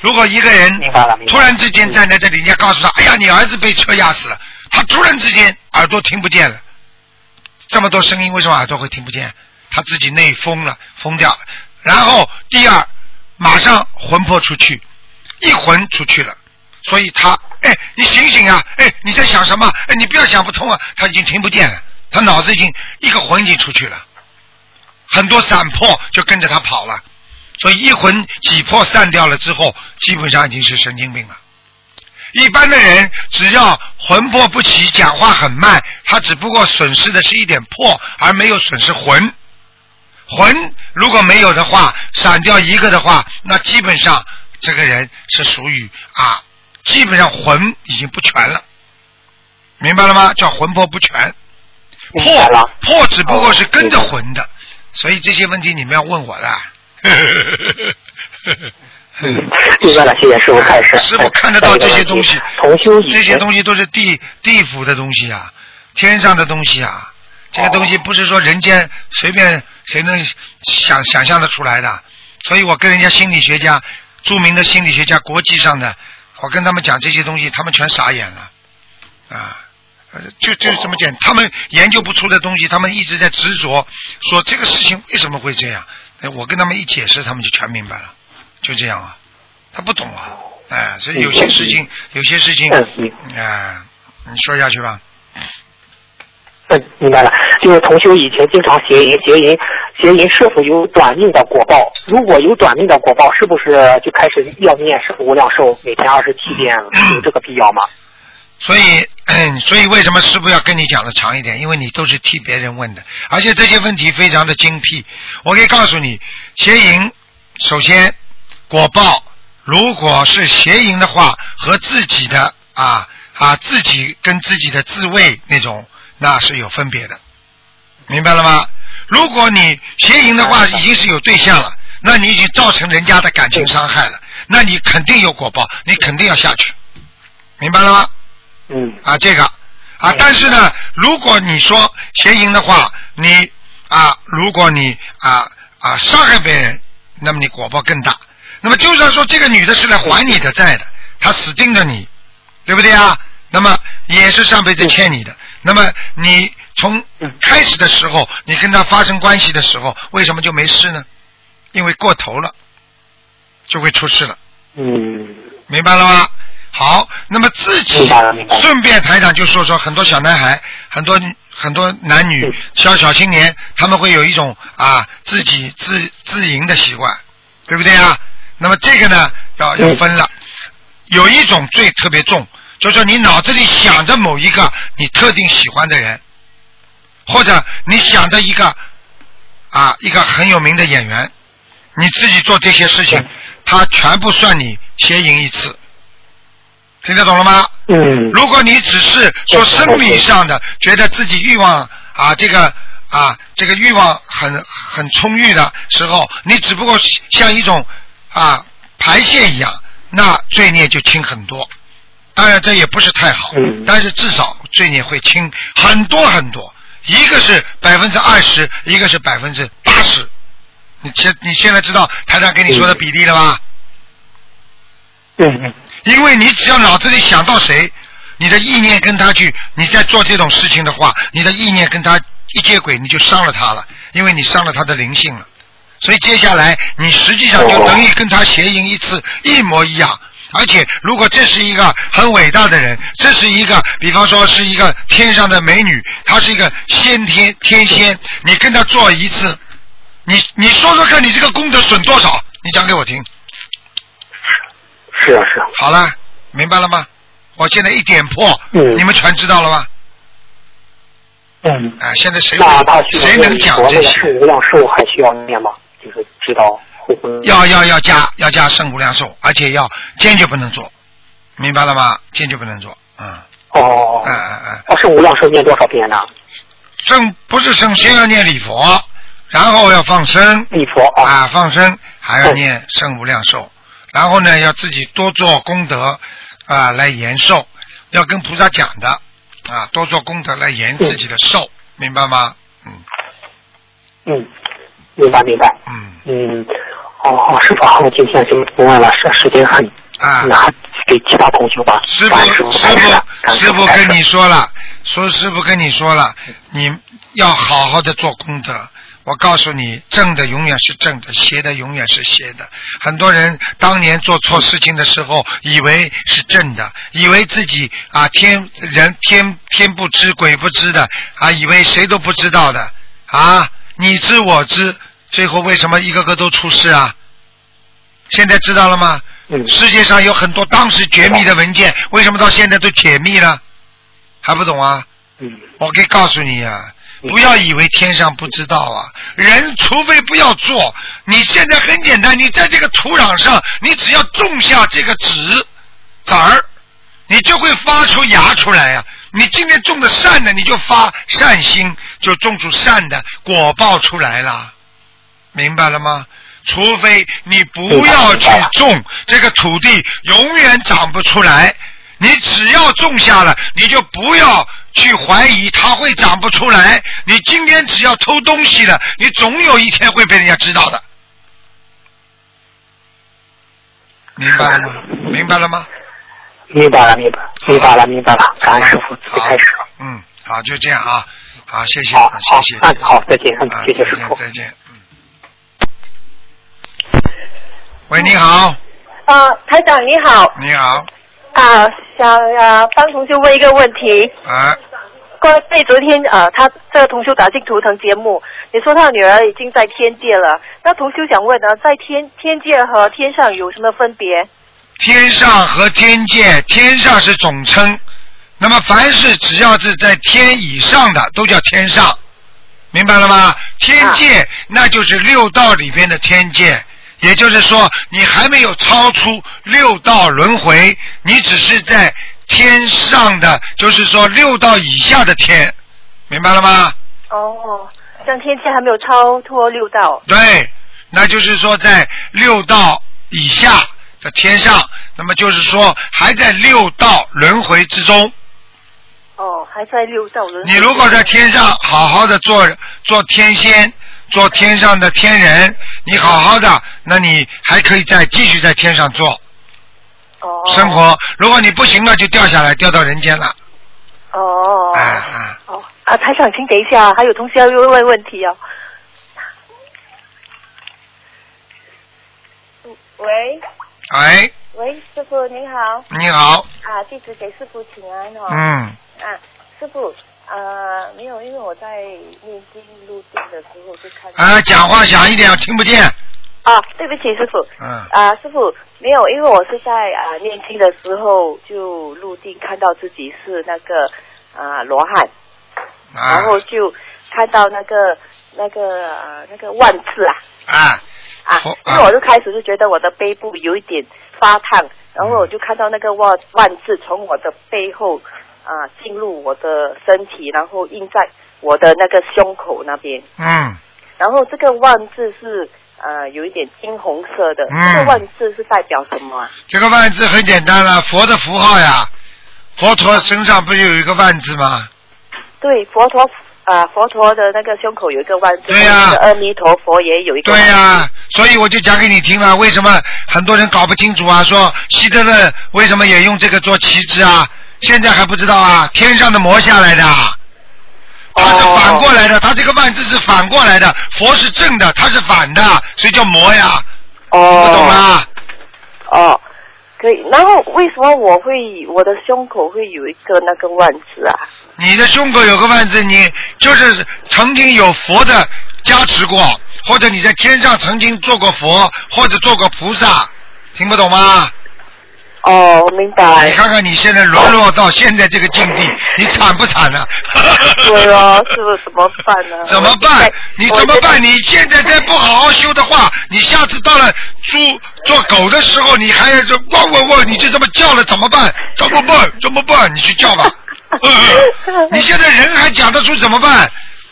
Speaker 2: 如果一个人突然之间站在这里，人家告诉他：“哎呀，你儿子被车压死了。”他突然之间耳朵听不见了，这么多声音，为什么耳朵会听不见？他自己内疯了，疯掉了。然后第二，马上魂魄出去，一魂出去了，所以他哎，你醒醒啊！哎，你在想什么？哎，你不要想不通啊！他已经听不见了，他脑子已经一个魂已经出去了，很多散魄就跟着他跑了。所以一魂几魄散掉了之后，基本上已经是神经病了。一般的人只要魂魄不齐，讲话很慢，他只不过损失的是一点魄，而没有损失魂。魂如果没有的话，散掉一个的话，那基本上这个人是属于啊，基本上魂已经不全了，明白了吗？叫魂魄不全，魄。魄只不过是跟着魂的，所以这些问题你们要问我的。
Speaker 3: 嗯，明白了，谢谢师傅开始。
Speaker 2: 师傅看得到这些东西，
Speaker 3: 同修
Speaker 2: 这些东西都是地地府的东西啊，天上的东西啊，这些东西不是说人间随便谁能想想象的出来的。所以我跟人家心理学家，著名的心理学家，国际上的，我跟他们讲这些东西，他们全傻眼了啊。呃就就是这么简单，他们研究不出的东西，他们一直在执着说这个事情为什么会这样。哎我跟他们一解释，他们就全明白了，就这样啊。他不懂啊，哎，所以有些事情，有些事情，
Speaker 3: 嗯嗯
Speaker 2: 哎，你说下去吧。
Speaker 3: 嗯，明白了。就是同修以前经常邪淫，邪淫，邪淫是否有短命的果报？如果有短命的果报，是不是就开始要念圣无量寿，每天二十七遍，有这个必要吗？
Speaker 2: 所以，嗯，所以为什么师傅要跟你讲的长一点？因为你都是替别人问的，而且这些问题非常的精辟。我可以告诉你，邪淫首先果报，如果是邪淫的话，和自己的啊啊自己跟自己的自慰那种，那是有分别的，明白了吗？如果你邪淫的话，已经是有对象了，那你已经造成人家的感情伤害了，那你肯定有果报，你肯定要下去，明白了吗？
Speaker 3: 嗯
Speaker 2: 啊，这个啊，但是呢，如果你说邪淫的话，你啊，如果你啊啊伤害别人，那么你果报更大。那么就算说这个女的是来还你的债的，她死盯着你，对不对啊？那么也是上辈子欠你的。那么你从开始的时候，你跟她发生关系的时候，为什么就没事呢？因为过头了，就会出事了。
Speaker 3: 嗯
Speaker 2: 明白了吗？好，那么自己顺便台长就说说很多小男孩，很多很多男女
Speaker 3: 嗯。
Speaker 2: 小小青年，他们会有一种啊自己自自营的习惯，对不对啊？那么这个呢要要
Speaker 3: 嗯
Speaker 2: 分了，有一种罪特别重，就是说你脑子里想着某一个你特定喜欢的人，或者你想着一个啊一个很有名的演员，你自己做这些事情
Speaker 3: 嗯，
Speaker 2: 他全部算你邪淫一次，听得懂了吗？
Speaker 3: 嗯
Speaker 2: 如果你只是说生理上的觉得自己欲望啊这个啊这个欲望很很充裕的时候，你只不过像一种啊排泄一样，那罪孽就轻很多。当然这也不是太好，
Speaker 3: 嗯
Speaker 2: 但是至少罪孽会轻很多很多。一个是百分之二十，一个是百分之八十。你现你现在知道台长跟你说的比例了吧？
Speaker 3: 嗯嗯
Speaker 2: 因为你只要脑子里想到谁，你的意念跟他去，你在做这种事情的话，你的意念跟他一接轨，你就伤了他了，因为你伤了他的灵性了。所以接下来你实际上就等于跟他邪淫一次，一模一样。而且，如果这是一个很伟大的人，这是一个，比方说是一个天上的美女，她是一个先天天仙，你跟她做一次，你你说说看，你这个功德损多少？你讲给我听。
Speaker 3: 是啊是啊，
Speaker 2: 好了，明白了吗？我现在一点破，
Speaker 3: 嗯
Speaker 2: 你们全知道了吗？
Speaker 3: 嗯，
Speaker 2: 啊，现在谁谁能讲这
Speaker 3: 那个圣
Speaker 2: 些？
Speaker 3: 无量寿还需要念吗？就是知道
Speaker 2: 要要要加要加圣无量寿，而且要坚决不能做，明白了吗？坚决不能做，嗯，
Speaker 3: 哦
Speaker 2: 嗯嗯嗯，
Speaker 3: 哦，圣无量寿念多少遍呢？
Speaker 2: 圣不是圣，先要念礼佛，然后要放生
Speaker 3: 礼佛啊，
Speaker 2: 啊，放生还要念圣无量寿，然后呢要自己多做功德啊来延寿，要跟菩萨讲的啊，多做功德来延自己的寿，明白吗？嗯
Speaker 3: 嗯，明白明白。
Speaker 2: 嗯
Speaker 3: 嗯，好好，师傅，我今天就不问了，时时间很，
Speaker 2: 啊。
Speaker 3: 那给其他同学吧。
Speaker 2: 师傅，师
Speaker 3: 傅，
Speaker 2: 师傅跟你说了，说师傅跟你说了，你要好好的做功德。我告诉你，正的永远是正的，邪的永远是邪的。很多人当年做错事情的时候，以为是正的，以为自己啊天人天天不知鬼不知的啊，以为谁都不知道的啊，你知我知，最后为什么一个个都出事啊？现在知道了吗？
Speaker 3: 嗯
Speaker 2: 世界上有很多当时绝密的文件，为什么到现在都解密了？还不懂啊？
Speaker 3: 嗯
Speaker 2: 我可以告诉你啊，
Speaker 3: 嗯
Speaker 2: 不要以为天上不知道啊，人除非不要做。你现在很简单，你在这个土壤上，你只要种下这个籽籽儿，你就会发出芽出来呀、你今天种的善的，你就发善心，就种出善的果报出来了，明白了吗？除非你不要去种，这个土地永远长不出来。你只要种下了，你就不要去怀疑它会长不出来。你今天只要偷东西了，你总有一天会被人家知道的。明白了吗？明白了吗？
Speaker 3: 明白了，明白，明白了，明白了。感恩师傅，开始了。
Speaker 2: 嗯，好，就这样啊。好，谢谢，
Speaker 3: 好，
Speaker 2: 谢谢。，
Speaker 3: 嗯，好，再见，谢谢师傅。
Speaker 2: 再见，再见。嗯。喂，你好，
Speaker 4: 啊，台长你好，
Speaker 2: 你好，
Speaker 4: 啊，想啊帮同学问一个问题。
Speaker 2: 啊，
Speaker 4: 关对昨天啊，他这个同修打进图腾节目，你说他女儿已经在天界了，那同修想问呢，在天天界和天上有什么分别？
Speaker 2: 天上和天界，天上是总称，那么凡是只要是在天以上的，都叫天上，明白了吗？天界、那就是六道里边的天界，也就是说你还没有超出六道轮回，你只是在天上的，就是说六道以下的天，明白了吗？
Speaker 4: 哦，像天界还没有超脱六道。
Speaker 2: 对，那就是说在六道以下的天上，那么就是说还在六道轮回之中。
Speaker 4: 哦，还在六道轮回。
Speaker 2: 你如果在天上好好的做做天仙，做天上的天人，你好好的，那你还可以再继续在天上做
Speaker 4: 哦
Speaker 2: 生活。如果你不行了，就掉下来，掉到人间了。
Speaker 4: 哦。
Speaker 2: 哎哎，
Speaker 4: 哦啊，台长，请等一下，还有同学要问问题哦。喂
Speaker 2: 喂，
Speaker 4: 喂，师傅您好。
Speaker 2: 你好，
Speaker 4: 啊，弟子给师傅请安哦。
Speaker 2: 嗯，
Speaker 4: 啊，师傅，呃，没有，因为我在念经录定的时候就看到。
Speaker 2: 啊，讲话响一点，我听不见。
Speaker 4: 啊，对不起，师傅。
Speaker 2: 嗯，
Speaker 4: 啊，师傅没有，因为我是在啊念经的时候就入定看到自己是那个啊罗汉，
Speaker 2: 啊
Speaker 4: 然后就看到那个那个啊那个万字啊
Speaker 2: 啊，
Speaker 4: 啊
Speaker 2: 佛，
Speaker 4: 因为我就开始就觉得我的背部有一点发烫，然后我就看到那个万万字从我的背后啊进入我的身体，然后印在我的那个胸口那边，
Speaker 2: 嗯，
Speaker 4: 然后这个万字是呃有一点金红色的，
Speaker 2: 嗯
Speaker 4: 这个万字是代表什么啊？
Speaker 2: 这个万字很简单了，佛的符号呀，佛陀身上不是有一个万字吗？
Speaker 4: 对，佛陀啊、佛陀的那个胸口有一个万字，
Speaker 2: 对呀
Speaker 4: 那个阿弥陀佛也有一个
Speaker 2: 对。呀、所以我就讲给你听了，为什么很多人搞不清楚啊？说希特勒为什么也用这个做旗帜啊？现在还不知道啊？天上的魔下来的，它是反过来的，它这个万字是反过来的，佛是正的，它是反的，所以叫魔呀，
Speaker 4: 哦，
Speaker 2: 不懂啦？
Speaker 4: 哦，可以。然后为什么我会我的胸口会有一个那个万字啊？
Speaker 2: 你的胸口有个万字，你就是曾经有佛的加持过，或者你在天上曾经做过佛，或者做过菩萨，听不懂吗？
Speaker 4: 哦，我明白
Speaker 2: 你。看看你现在沦落到现在这个境地，你惨不惨呢、
Speaker 4: 对哦，是不是怎么办呢？
Speaker 2: 怎么办？你怎么办？你现在再不好好修的话，你下次到了猪做狗的时候，你还要说汪汪汪，你就这么叫了，怎么办？怎么办？怎么办？你去叫吧。嗯 你现在人还讲得出怎么办？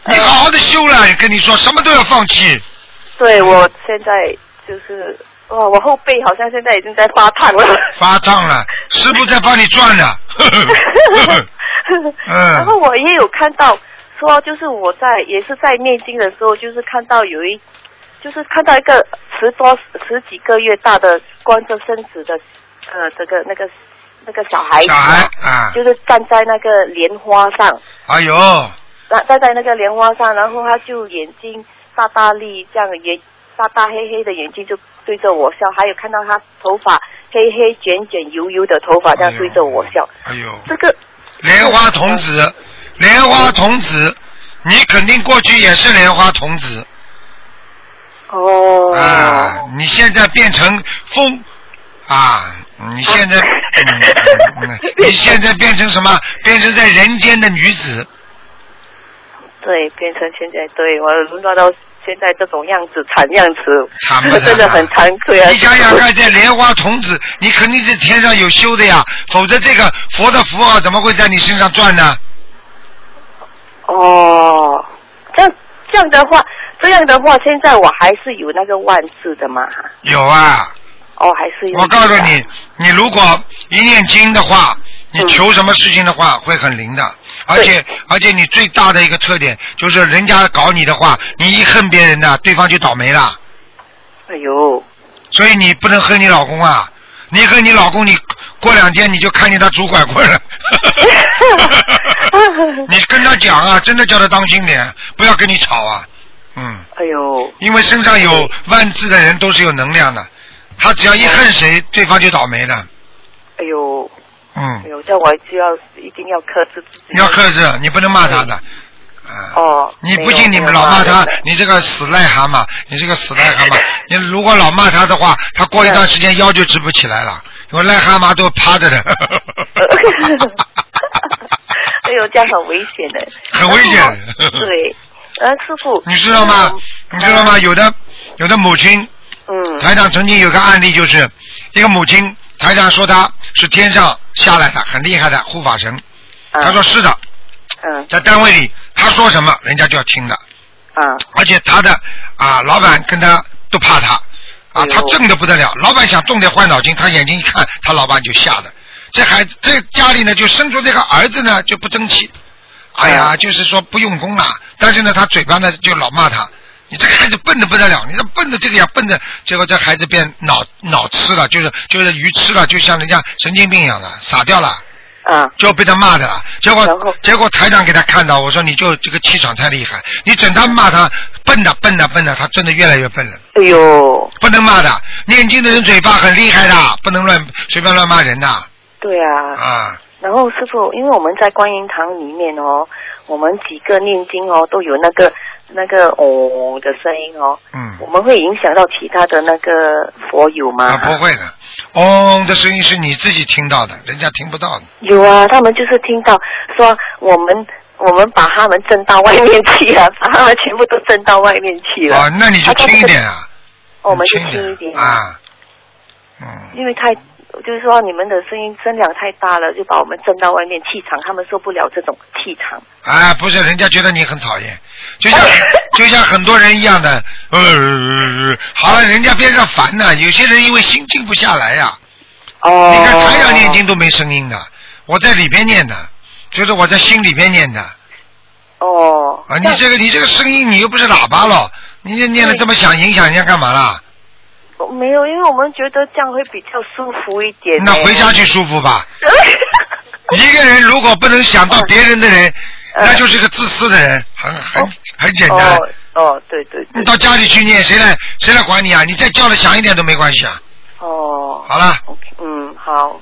Speaker 2: 你好好的修了，跟你说什么都要放弃。
Speaker 4: 对我现在就是哇，我后背好像现在已经在发烫了。
Speaker 2: 发烫了，师傅在帮你转呢。嗯
Speaker 4: 然后我也有看到说，就是我在也是在念经的时候，就是看到有一，就是看到一个十多十几个月大的光着身子的，呃，这个那个那个小孩子
Speaker 2: 小
Speaker 4: 啊，
Speaker 2: 孩啊，
Speaker 4: 就是站在那个莲花上，
Speaker 2: 哎呦，
Speaker 4: 站站在那个莲花上，然后他就眼睛大大力，这样眼大大黑黑的眼睛就对着我笑，还有看到他头发黑黑卷卷油油的头发这样对着我笑，
Speaker 2: 哎呦，
Speaker 4: 这个
Speaker 2: 莲花童子，莲花童子，你肯定过去也是莲花童子。
Speaker 4: 哦，
Speaker 2: 啊！你现在变成风啊，你现在，嗯嗯嗯 你现在变成什么？变成在人间的女子，
Speaker 4: 对，变成现在对我沦落到现在这种样子，惨样子，
Speaker 2: 惨不惨啊
Speaker 4: 我真的很惭愧啊！
Speaker 2: 你想想看，这莲花童子，你肯定是天上有修的呀，否则这个佛的符号怎么会在你身上转呢？
Speaker 4: 哦，这样这样的话，这样的话，现在我还是有那个万字的嘛？
Speaker 2: 有啊，
Speaker 4: 哦，还是有。
Speaker 2: 我告诉你，你如果一念经的话，你
Speaker 4: 嗯
Speaker 2: 求什么事情的话会很灵的，而且而且你最大的一个特点就是人家搞你的话，你一恨别人呢，对方就倒霉了。
Speaker 4: 哎呦，
Speaker 2: 所以你不能恨你老公啊！你恨你老公，你过两天你就看见他拄拐棍了。你跟他讲啊，真的叫他当心点，不要跟你吵啊。嗯，
Speaker 4: 哎呦，
Speaker 2: 因为身上有万字的人都是有能量的，他只要一恨谁，对方就倒霉了。
Speaker 4: 哎呦，哎
Speaker 2: 嗯，
Speaker 4: 呦，这我就要一定要克制自己。
Speaker 2: 你要克制，你不能骂他的。啊。
Speaker 4: 哦。
Speaker 2: 你不信你们老骂他，你这个死癞蛤蟆，你这个死癞蛤蟆，你如果老骂他的话，他过一段时间腰就直不起来了，因为癞蛤蟆都趴着的。
Speaker 4: 哎呦，这样很危险的。
Speaker 2: 很危险
Speaker 4: 对，呃，师傅。
Speaker 2: 你知道吗？你知道吗？有的有的母亲，
Speaker 4: 嗯。
Speaker 2: 台长曾经有个案例，就是一个母亲，台长说他是天上下来的，很厉害的护法神。他说是的，
Speaker 4: 嗯。
Speaker 2: 在单位里他说什么，人家就要听的，
Speaker 4: 啊
Speaker 2: 而且他的啊老板跟他都怕他，啊他正的不得了，老板想动点坏脑筋，他眼睛一看，他老板就吓的。这孩子这家里呢就生出这个儿子呢就不争气，哎呀，就是说不用功了，但是呢他嘴巴呢就老骂他。你这个孩子笨的不得了，你这笨的这个样笨的，结果这孩子变脑脑痴了，就是就是愚痴了，就像人家神经病一样的，傻掉了。
Speaker 4: 啊
Speaker 2: 就被他骂的了。结果结果台长给他看到，我说你就这个气场太厉害，你整天骂他笨的笨的笨的，他真的越来越笨了。
Speaker 4: 哎呦，
Speaker 2: 不能骂的，念经的人嘴巴很厉害的，不能乱随便乱骂人的
Speaker 4: 对啊。
Speaker 2: 啊。
Speaker 4: 然后师傅，因为我们在观音堂里面哦，我们几个念经哦都有那个那个哦的声音哦，
Speaker 2: 嗯
Speaker 4: 我们会影响到其他的那个佛友吗？
Speaker 2: 啊，不会的，嗡的声音是你自己听到的，人家听不到的。
Speaker 4: 有啊，他们就是听到说我们我们把他们震到外面去了，把他们全部都震到外面去了。
Speaker 2: 啊，那你就轻一点啊，
Speaker 4: 哦我们就
Speaker 2: 轻
Speaker 4: 轻一点，
Speaker 2: 啊。嗯，
Speaker 4: 因为太就是说你们的声音声量太大了，就把我们震到外面，气场他们受不了这种气场。
Speaker 2: 啊，不是，人家觉得你很讨厌，就像 就像很多人一样的，呃，好了，人家边上烦呢，有些人因为心静不下来呀、
Speaker 4: 哦。
Speaker 2: 你看台上念经都没声音的，我在里边念的，就是我在心里边念的
Speaker 4: 哦。
Speaker 2: 啊，你这个你这个声音你又不是喇叭了，你这念的这么响，影响人家干嘛啦？
Speaker 4: 哦没有，因为我们觉得这样会比较舒服一点。
Speaker 2: 那回家去舒服吧。一个人如果不能想到别人的人，
Speaker 4: 嗯
Speaker 2: 那就是个自私的人，很很很简单。
Speaker 4: 哦哦，对对对
Speaker 2: 你。到家里去念，谁来谁来管你啊？你再叫的响一点都没关系啊。
Speaker 4: 哦。
Speaker 2: 好了
Speaker 4: ，OK，嗯，好，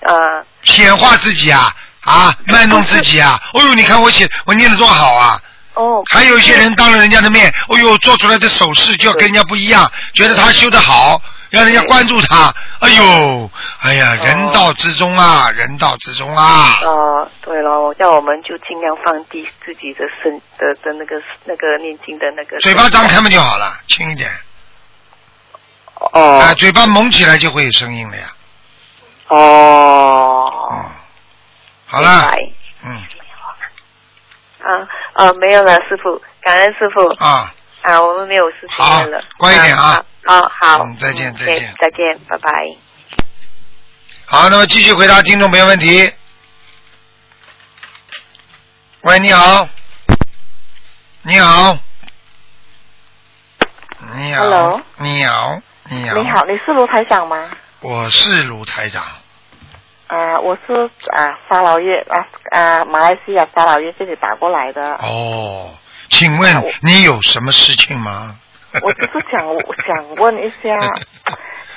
Speaker 4: 呃，
Speaker 2: 显化自己啊啊，卖弄自己啊！哦呦，你看我写我念的多好啊！
Speaker 4: 哦。
Speaker 2: 还有一些人当着人家的面，哦呦，做出来的手势就要跟人家不一样，觉得他修得好，让人家关注他。哎呦，哎呀，人道之中啊，人道之中啊！
Speaker 4: 哦，对了，叫我们就尽量放低自己的身的的那个那个念经的那个。
Speaker 2: 嘴巴张开嘛就好了，轻一点。
Speaker 4: 哦。
Speaker 2: 啊，嘴巴蒙起来就会有声音了呀。
Speaker 4: 哦。
Speaker 2: 嗯，好了，嗯
Speaker 4: 啊啊，没有了，师傅，感恩师傅。
Speaker 2: 啊，
Speaker 4: 啊，我们没有事情了。
Speaker 2: 乖一点啊
Speaker 4: 好。好，好
Speaker 2: 嗯再见
Speaker 4: 嗯
Speaker 2: 再见
Speaker 4: 再见，拜拜。
Speaker 2: 好，那么继续回答听众朋友问题。喂，你好，你好，你好
Speaker 5: Hello
Speaker 2: 你好，你好，
Speaker 5: 你好，你是卢台长吗？
Speaker 2: 我是卢台长。
Speaker 5: 啊、我是啊沙老越啊啊马来西亚沙老越这里打过来的。
Speaker 2: 哦，请问
Speaker 5: 啊
Speaker 2: 你有什么事情吗？
Speaker 5: 我就是想 想问一下，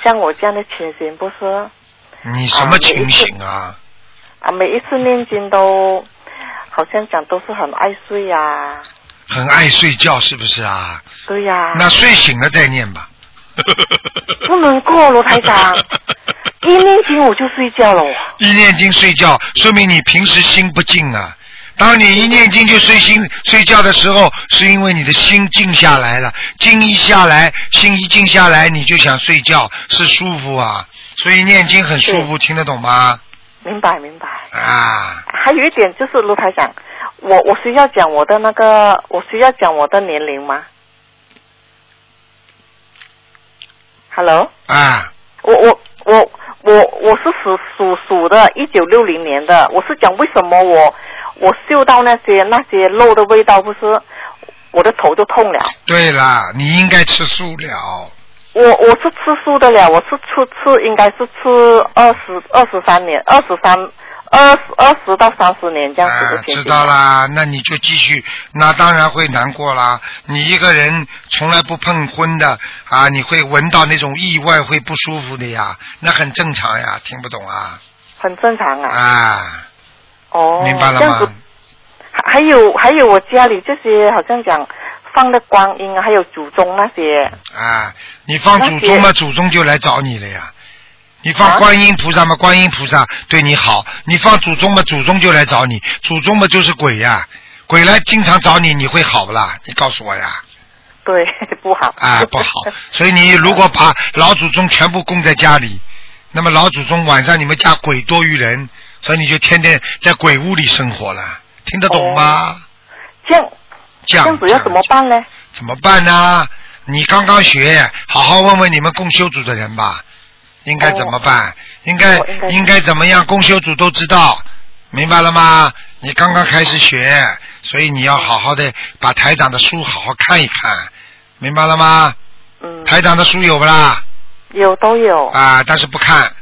Speaker 5: 像我这样的情形，不是
Speaker 2: 你什么情形啊？
Speaker 5: 啊每一次念经都好像讲都是很爱睡呀、
Speaker 2: 很爱睡觉是不是啊？
Speaker 5: 对呀、
Speaker 2: 那睡醒了再念吧。
Speaker 5: 不能过罗台长，一念经我就睡觉了。
Speaker 2: 一念经睡觉，说明你平时心不静啊。当你一念经就睡心睡觉的时候，是因为你的心静下来了，静一下来，心一静下来，你就想睡觉，是舒服啊。所以念经很舒服，听得懂吗？
Speaker 5: 明白明白。
Speaker 2: 啊，
Speaker 5: 还有一点就是卢台长，我我需要讲我的那个，我需要讲我的年龄吗？Hello，
Speaker 2: 啊，
Speaker 5: 我我我我我是属属鼠的，一九六零年的。我是讲为什么我我嗅到那些那些肉的味道，不是我的头就痛了。
Speaker 2: 对啦，你应该吃素了。
Speaker 5: 我我是吃素的了，我是吃吃应该是吃二十二十三年，二十三二十二十到三十年这样子的
Speaker 2: 啊，知道啦，那你就继续，那当然会难过啦。你一个人从来不碰荤的啊，你会闻到那种意外，会不舒服的呀，那很正常呀，听不懂啊？
Speaker 5: 很正常啊。
Speaker 2: 啊，
Speaker 5: 哦，
Speaker 2: 明白了吗？
Speaker 5: 还还有还有我家里这些好像讲放的观音啊，还有祖宗那些，
Speaker 2: 啊，你放祖宗嘛，祖宗就来找你了呀。你放
Speaker 5: 啊
Speaker 2: 观音菩萨嘛，观音菩萨对你好；你放祖宗嘛，祖宗就来找你。祖宗嘛就是鬼呀，鬼来经常找你，你会好不啦？你告诉我呀。
Speaker 5: 对，不好。
Speaker 2: 啊，不好。所以你如果把老祖宗全部供在家里，那么老祖宗晚上你们家鬼多于人，所以你就天天在鬼屋里生活了，听得懂吗？
Speaker 5: 这样
Speaker 2: 这样
Speaker 5: 这样子要怎么办呢？
Speaker 2: 怎么办呢？你刚刚学，好好问问你们共修组的人吧，应该怎么办？应该
Speaker 5: 应该
Speaker 2: 怎么样？公修组都知道，明白了吗？你刚刚开始学，所以你要好好的把台长的书好好看一看，明白了吗？
Speaker 5: 嗯，
Speaker 2: 台长的书有不啦？
Speaker 5: 有都有。
Speaker 2: 啊，但是不看。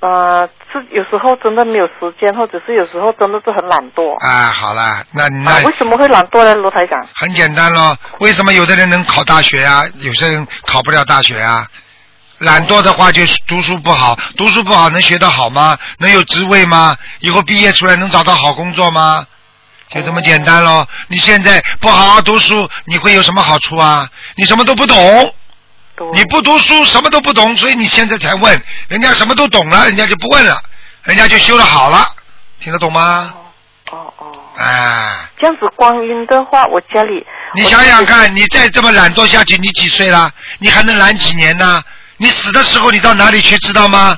Speaker 5: 呃，是有时候真的没有时间，或者是有时候真的是很懒惰。
Speaker 2: 啊，好了，那那
Speaker 5: 啊，为什么会懒惰呢，罗台长？
Speaker 2: 很简单咯。为什么有的人能考大学啊，有些人考不了大学啊？懒惰的话就是读书不好，读书不好能学得好吗？能有职位吗？以后毕业出来能找到好工作吗？就这么简单喽。你现在不好好读书，你会有什么好处啊？你什么都不懂，你不读书什么都不懂，所以你现在才问，人家什么都懂了，人家就不问了，人家就修得好了，听得懂吗？
Speaker 5: 哦哦，
Speaker 2: 啊。
Speaker 5: 这样子光阴的话，我家里
Speaker 2: 你想想看，你再这么懒惰下去，你几岁了？你还能懒几年呢？你死的时候你到哪里去知道吗？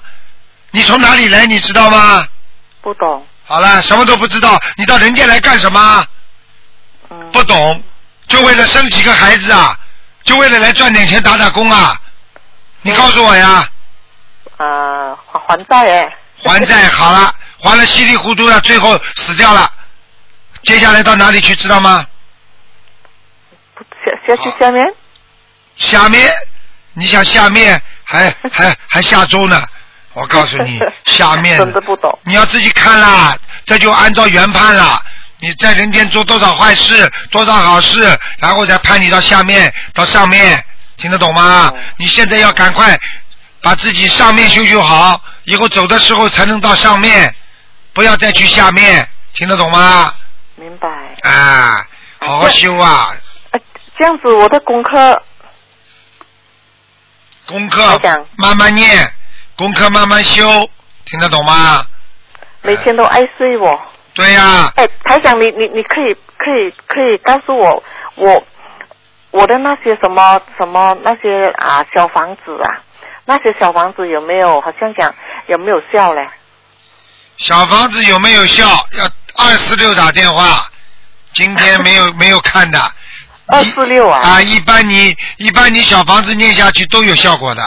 Speaker 2: 你从哪里来你知道吗？
Speaker 5: 不懂，
Speaker 2: 好了，什么都不知道，你到人间来干什么？
Speaker 5: 嗯，
Speaker 2: 不懂，就为了生几个孩子啊？就为了来赚点钱打打工啊？你告诉我呀，
Speaker 5: 啊还还债哎，
Speaker 2: 还债 好了，还了稀里糊涂的，最后死掉了，接下来到哪里去知道吗？
Speaker 5: 不下下去下面，
Speaker 2: 下面，你想下面还 还还下周呢？我告诉你，下面
Speaker 5: 真的不懂，
Speaker 2: 你要自己看啦，这就按照原判了。你在人间做多少坏事，多少好事，然后再判你到下面到上面，听得懂吗？
Speaker 5: 嗯
Speaker 2: 你现在要赶快把自己上面修修好，以后走的时候才能到上面，不要再去下面，听得懂吗？
Speaker 5: 明白。
Speaker 2: 啊，好好修啊，
Speaker 5: 啊，这样子我的功课
Speaker 2: 功课慢慢念，功课慢慢修，听得懂吗？
Speaker 5: 每天都爱睡我。
Speaker 2: 对呀、
Speaker 5: 哎，台长，你你你可以可以可以告诉我，我我的那些什么什么那些啊小房子啊，那些小房子有没有好像讲有没有效嘞？
Speaker 2: 小房子有没有效？要二四六打电话。今天没有没有看的。
Speaker 5: 二四六啊
Speaker 2: 啊，一般你一般你小房子念下去都有效果的。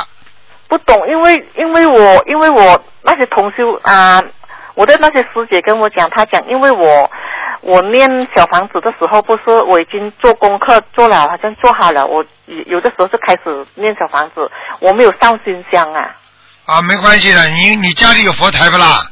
Speaker 5: 不懂，因为因为我因为我那些同修啊，我的那些师姐跟我讲，她讲，因为我我念小房子的时候，不是我已经做功课做了，好像做好了，我有有的时候就开始念小房子，我没有上新香啊。
Speaker 2: 啊，没关系的，你你家里有佛台不啦？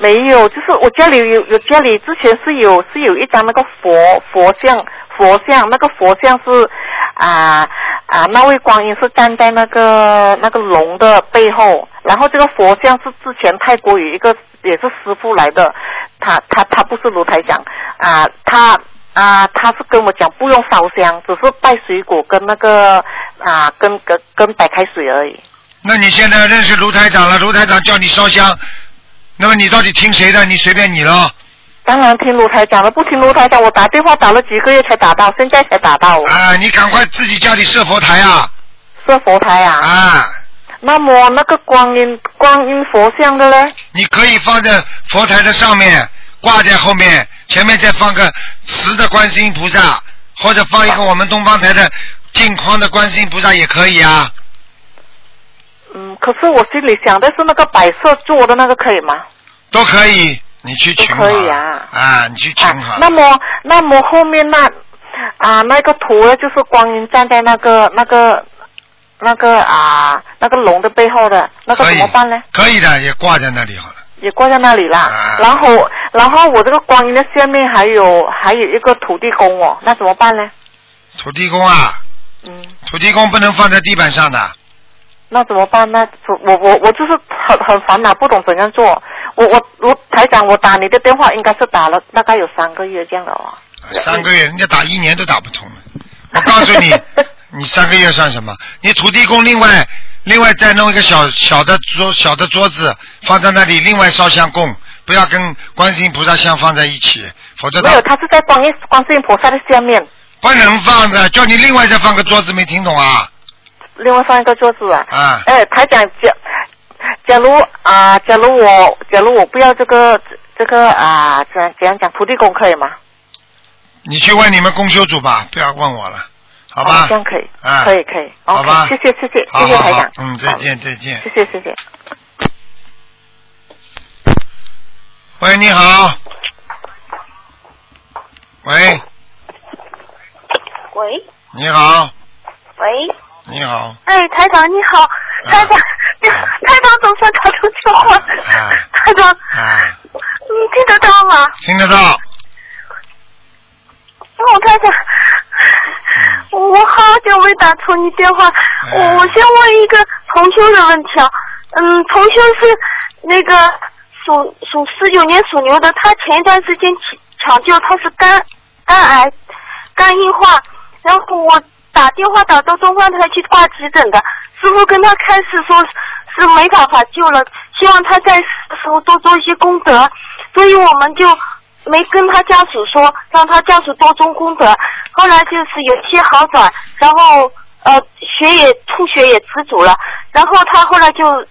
Speaker 5: 没有，就是我家里有有家里之前是有是有一张那个佛佛像佛像，那个佛像是啊啊那位观音是站在那个那个龙的背后，然后这个佛像是之前泰国有一个也是师傅来的，他他他不是卢台长啊，他啊他是跟我讲不用烧香，只是拜水果跟那个啊跟跟跟白开水而已。
Speaker 2: 那你现在认识卢台长了，卢台长叫你烧香，那么你到底听谁的？你随便你了。
Speaker 5: 当然听卢台长了，不听卢台长，我打电话打了几个月才打到，现在才打到。
Speaker 2: 啊，你赶快自己家里设佛台啊！
Speaker 5: 设佛台啊？
Speaker 2: 啊。
Speaker 5: 那么那个观音观音佛像的嘞？
Speaker 2: 你可以放在佛台的上面，挂在后面，前面再放个瓷的观世音菩萨，或者放一个我们东方台的镜框的观世音菩萨也可以啊。
Speaker 5: 嗯，可是我心里想的是那个白色做的那个可以吗？
Speaker 2: 都可以，你去请
Speaker 5: 可以啊。
Speaker 2: 啊，你去请好。
Speaker 5: 那么，那么后面那啊那个图呢，就是观音站在那个那个那个啊那个龙的背后的那个怎么办呢？
Speaker 2: 可以的，也挂在那里好了。
Speaker 5: 也挂在那里啦。
Speaker 2: 啊。
Speaker 5: 然后，然后我这个观音的下面还有还有一个土地公哦，那怎么办呢？
Speaker 2: 土地公啊。
Speaker 5: 嗯。
Speaker 2: 土地公不能放在地板上的。
Speaker 5: 那怎么办？呢我我我就是很很烦恼，不懂怎样做。我我我台长，我打你的电话应该是打了大概有三个月这样的哦。
Speaker 2: 三个月，人家打一年都打不通了。我告诉你，你三个月算什么？你土地公另外另外再弄一个小小的桌小的桌子放在那里，另外烧香供，不要跟观世音菩萨像放在一起，否则
Speaker 5: 没有，他是在观音观世音菩萨的下面。
Speaker 2: 不能放的，叫你另外再放个桌子，没听懂啊？
Speaker 5: 另外放一个桌子啊！
Speaker 2: 啊！
Speaker 5: 哎，台长，假假如啊，假如我假如我不要这个这个啊，怎怎样讲土地公可以吗？
Speaker 2: 你去问你们公修组吧，不要问我了，好吧？
Speaker 5: 这样可以，
Speaker 2: 啊，
Speaker 5: 可以可以，
Speaker 2: 好吧？
Speaker 5: 谢谢谢谢谢谢台长，
Speaker 2: 嗯，再见再见，
Speaker 5: 谢谢谢谢。
Speaker 2: 喂，你好。喂。
Speaker 6: 喂。
Speaker 2: 你好。
Speaker 6: 喂，
Speaker 2: 你好。
Speaker 6: 哎，台长你好，台长，台长总算打通电话。台长，你听得到吗？
Speaker 2: 听得到。
Speaker 6: 哦，台长，我好久没打通你电话，我我先问一个同修的问题啊，嗯，同修是那个属属四九年属牛的，他前一段时间抢救他是肝肝癌肝硬化，然后我。打电话打到东方台去挂急诊的师傅跟他开始说是没办法救了，希望他在时候多做一些功德，所以我们就没跟他家属说，让他家属多做功德。后来就是有些好转，然后呃血也出血也止住了，然后他后来就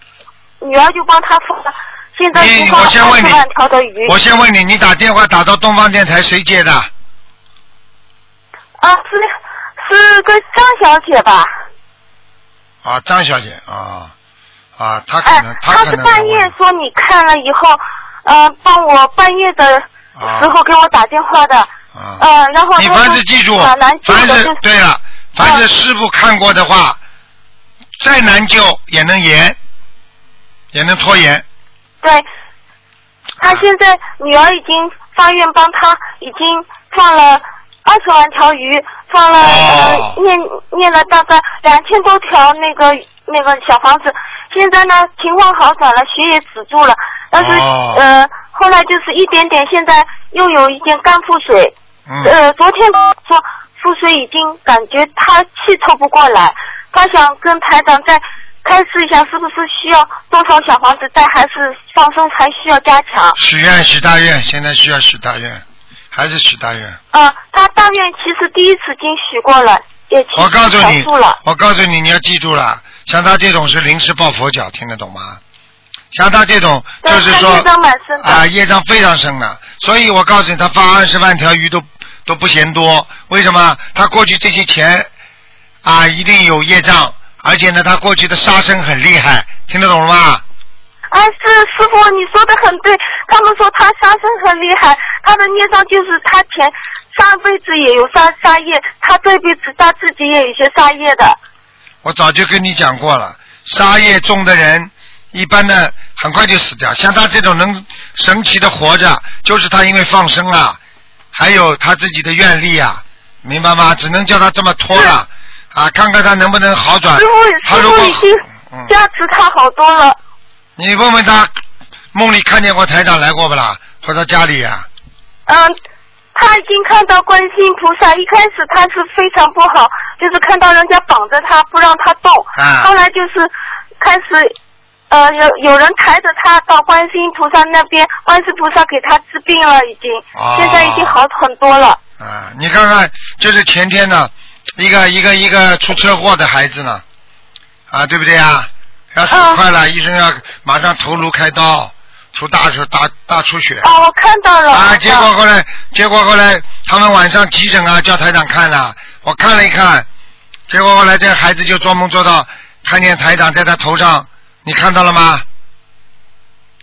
Speaker 6: 女儿就帮他放了，现在就放二十万条的鱼。
Speaker 2: 我先问你，你打电话打到东方电台谁接的？
Speaker 6: 啊是。是个张小姐吧？
Speaker 2: 啊，张小姐啊啊，她可能她
Speaker 6: 是半夜说你看了以后，呃，帮我半夜的时候给我打电话的，呃，然后
Speaker 2: 你凡是记住，凡是对了，凡是师傅看过的话，再难救也能延，也能拖延。
Speaker 6: 对，他现在女儿已经发愿帮他已经放了。二十万条鱼放了，呃，念念了大概两千多条那个那个小房子，现在呢情况好转了，血也止住了，但是呃后来就是一点点，现在又有一点肝腹水，呃昨天说腹水已经感觉他气抽不过来，他想跟台长再开示一下，是不是需要多少小房子，再还是放松还需要加强？
Speaker 2: 许愿许大愿，现在需要许大愿。还是许大愿？
Speaker 6: 啊，他大愿其实第一次经许过了，也
Speaker 2: 我告诉你，我告诉你，你要记住了，像他这种是临时抱佛脚，听得懂吗？像他这种就是说啊，业障非常深的，所以我告诉你，他发二十万条鱼都都不嫌多。为什么？他过去这些钱啊，一定有业障，而且呢，他过去的杀生很厉害，听得懂了吗？
Speaker 6: 啊，是师傅，你说的很对。他们说他杀生很厉害，他的孽障就是他前上辈子也有杀杀业，他这辈子他自己也有些杀业的。
Speaker 2: 我早就跟你讲过了，杀业重的人，一般的很快就死掉。像他这种能神奇的活着，就是他因为放生啊，还有他自己的愿力啊，明白吗？只能叫他这么拖了啊，看看他能不能好转。
Speaker 6: 师傅，师傅已经加持他好多了。
Speaker 2: 你问问他，梦里看见过台长来过不啦？或者家里呀？
Speaker 6: 嗯，他已经看到观世音菩萨。一开始他是非常不好，就是看到人家绑着他不让他动。
Speaker 2: 啊。
Speaker 6: 后来就是开始，呃，有有人抬着他到观世音菩萨那边，观世菩萨给他治病了，已经，
Speaker 2: 哦
Speaker 6: 现在已经好很多了。
Speaker 2: 啊，你看看，就是前天呢，一个一个一个出车祸的孩子呢，啊，对不对啊？要死
Speaker 6: 嗯
Speaker 2: 快了，医生要马上头颅开刀，出大出大大出血。
Speaker 6: 啊，我看到了。
Speaker 2: 啊，结果后来，结果后来他们晚上急诊啊，叫台长看了，我看了一看，结果后来这个孩子就做梦做到看见台长在他头上，你看到了吗？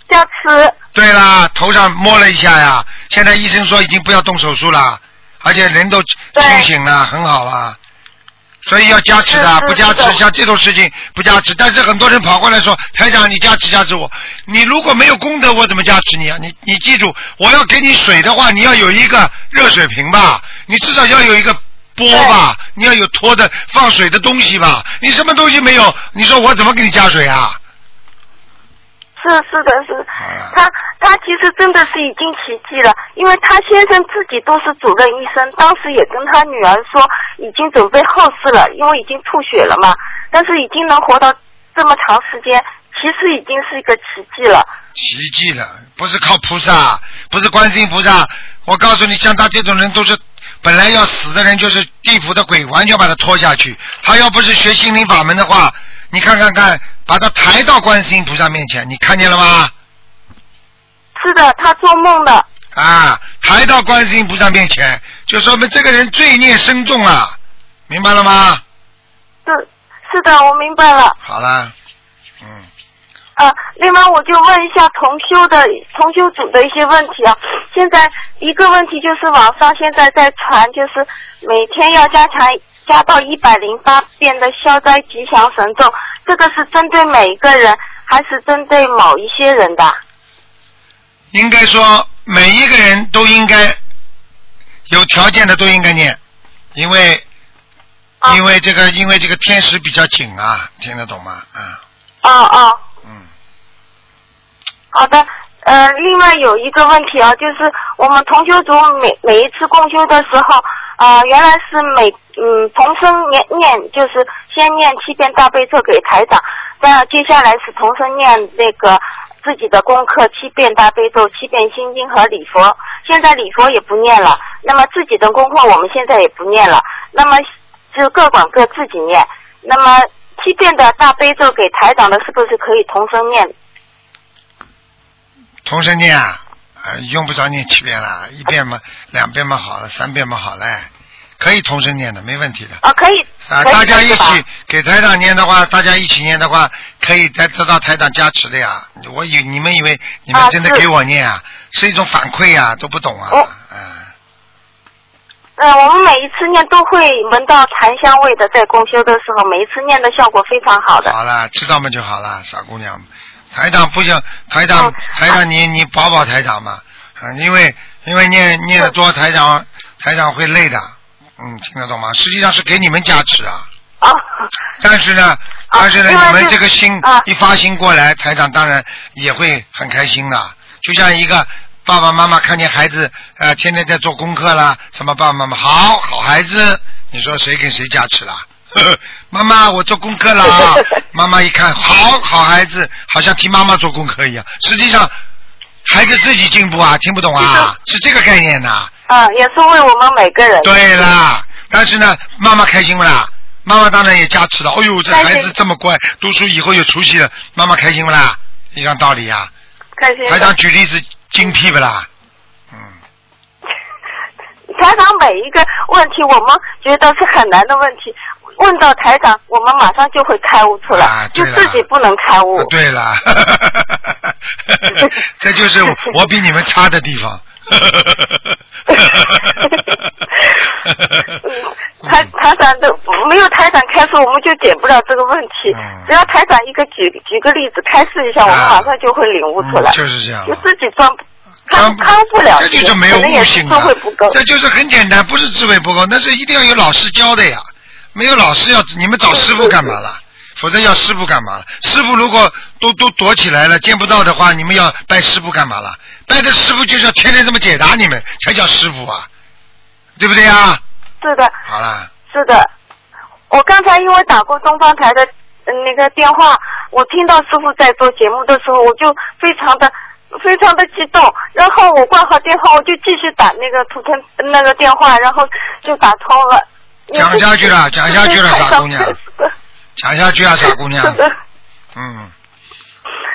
Speaker 6: 加持。
Speaker 2: 对啦，头上摸了一下呀，现在医生说已经不要动手术了，而且人都
Speaker 6: 对
Speaker 2: 清醒了，很好了。所以要加持的不加持像这种事情不加持。但是很多人跑过来说，台长你加持加持我，你如果没有功德，我怎么加持你啊？你你记住，我要给你水的话，你要有一个热水瓶吧，你至少要有一个钵吧，你要有托的放水的东西吧，你什么东西没有？你说我怎么给你加水啊？
Speaker 6: 是是的是他他其实真的是已经奇迹了，因为他先生自己都是主任医生，当时也跟他女儿说已经准备后事了，因为已经吐血了嘛，但是已经能活到这么长时间，其实已经是一个奇迹了。
Speaker 2: 奇迹了，不是靠菩萨，不是观世音菩萨。我告诉你，像他这种人都是本来要死的人，就是地府的鬼，完全把他拖下去。他要不是学心灵法门的话，你看看看，把他抬到观世音菩萨面前，你看见了吗？
Speaker 6: 是的，他做梦的。
Speaker 2: 啊，抬到观世音菩萨面前，就说明这个人罪孽深重啊，明白了吗？
Speaker 6: 是是的，我明白了。
Speaker 2: 好了，嗯，
Speaker 6: 啊，另外我就问一下同修的同修组的一些问题啊。现在一个问题就是网上现在在传，就是每天要加强加到一百零八遍的消灾吉祥神咒，这个是针对每一个人，还是针对某一些人的？
Speaker 2: 应该说每一个人都应该有条件的都应该念，因为
Speaker 6: 啊
Speaker 2: 因为这个因为这个天时比较紧啊，听得懂吗？啊，
Speaker 6: 哦哦，
Speaker 2: 嗯，
Speaker 6: 好的。呃，另外有一个问题啊，就是我们同修组每每一次共修的时候，呃，原来是每嗯同声念念，就是先念七遍大悲咒给台长，那接下来是同声念那个自己的功课七遍大悲咒、七遍心经和礼佛。现在礼佛也不念了，那么自己的功课我们现在也不念了，那么就各管各自己念。那么七遍的大悲咒给台长的，是不是可以同声念？
Speaker 2: 同声念啊，啊，用不着念七遍了，一遍嘛，两遍嘛好了，三遍嘛好嘞，可以同声念的，没问题的。
Speaker 6: 啊，可以，
Speaker 2: 啊，大家一起给台长念的话，大家一起念的话，可以得得到台长加持的呀。我以你们以为你们真的给我念啊，是一种反馈呀，都不懂啊。
Speaker 6: 哦
Speaker 2: 嗯，
Speaker 6: 呃，我们每一次念都会闻到檀香味的，在公修的时候，每一次念的效果非常好的。
Speaker 2: 好了，知道嘛就好了，傻姑娘。台长不行，台长、
Speaker 6: 嗯
Speaker 2: 台长你你保保台长嘛，啊，因为因为念念的多，台长台长会累的，嗯，听得懂吗？实际上是给你们加持啊。
Speaker 6: 啊，
Speaker 2: 但是呢，
Speaker 6: 啊
Speaker 2: 但是呢，你们这个心
Speaker 6: 啊
Speaker 2: 一发心过来，台长当然也会很开心的。就像一个爸爸妈妈看见孩子呃天天在做功课啦，什么爸爸妈妈好好孩子，你说谁跟谁加持啦？妈妈，我做功课了啊！妈妈一看，好好孩子，好像替妈妈做功课一样。实际上，孩子自己进步啊，听不懂啊，是这个概念呐、
Speaker 6: 啊，也是为我们每个人。
Speaker 2: 对啦，但是呢，妈妈开心不啦？妈妈当然也加持了。哎呦，这孩子这么乖，读书以后有出息了，妈妈开心不啦？一样道理呀、
Speaker 6: 开心的。
Speaker 2: 台长举例子精辟不啦？嗯，
Speaker 6: 台长每一个问题，我们觉得是很难的问题，问到台长，我们马上就会开悟出来，就自己不能开悟。
Speaker 2: 啊对了，这就是我比你们差的地方。
Speaker 6: 台台长的没有台长开示，我们就解不了这个问题。
Speaker 2: 嗯
Speaker 6: 只要台长一个举举个例子开示一下，我们
Speaker 2: 啊
Speaker 6: 马上就会领悟出来。
Speaker 2: 嗯就是这样
Speaker 6: 就自己装不了，
Speaker 2: 这就是没有悟性啊
Speaker 6: 智慧不够。
Speaker 2: 这就是很简单，不是智慧不够，那是一定要有老师教的呀。没有老师要你们找师傅干嘛了？否则要师傅干嘛了？师傅如果都都躲起来了，见不到的话，你们要拜师傅干嘛了？拜的师傅就是要天天这么解答你们，才叫师傅啊，对不对啊？
Speaker 6: 是的，
Speaker 2: 好了，
Speaker 6: 是的。我刚才因为打过东方台的嗯那个电话，我听到师傅在做节目的时候，我就非常的非常的激动，然后我挂好电话，我就继续打那个图腾那个电话，然后就打通了。
Speaker 2: 讲下去了，讲下去了，傻姑娘，讲下去啊，傻姑娘。嗯，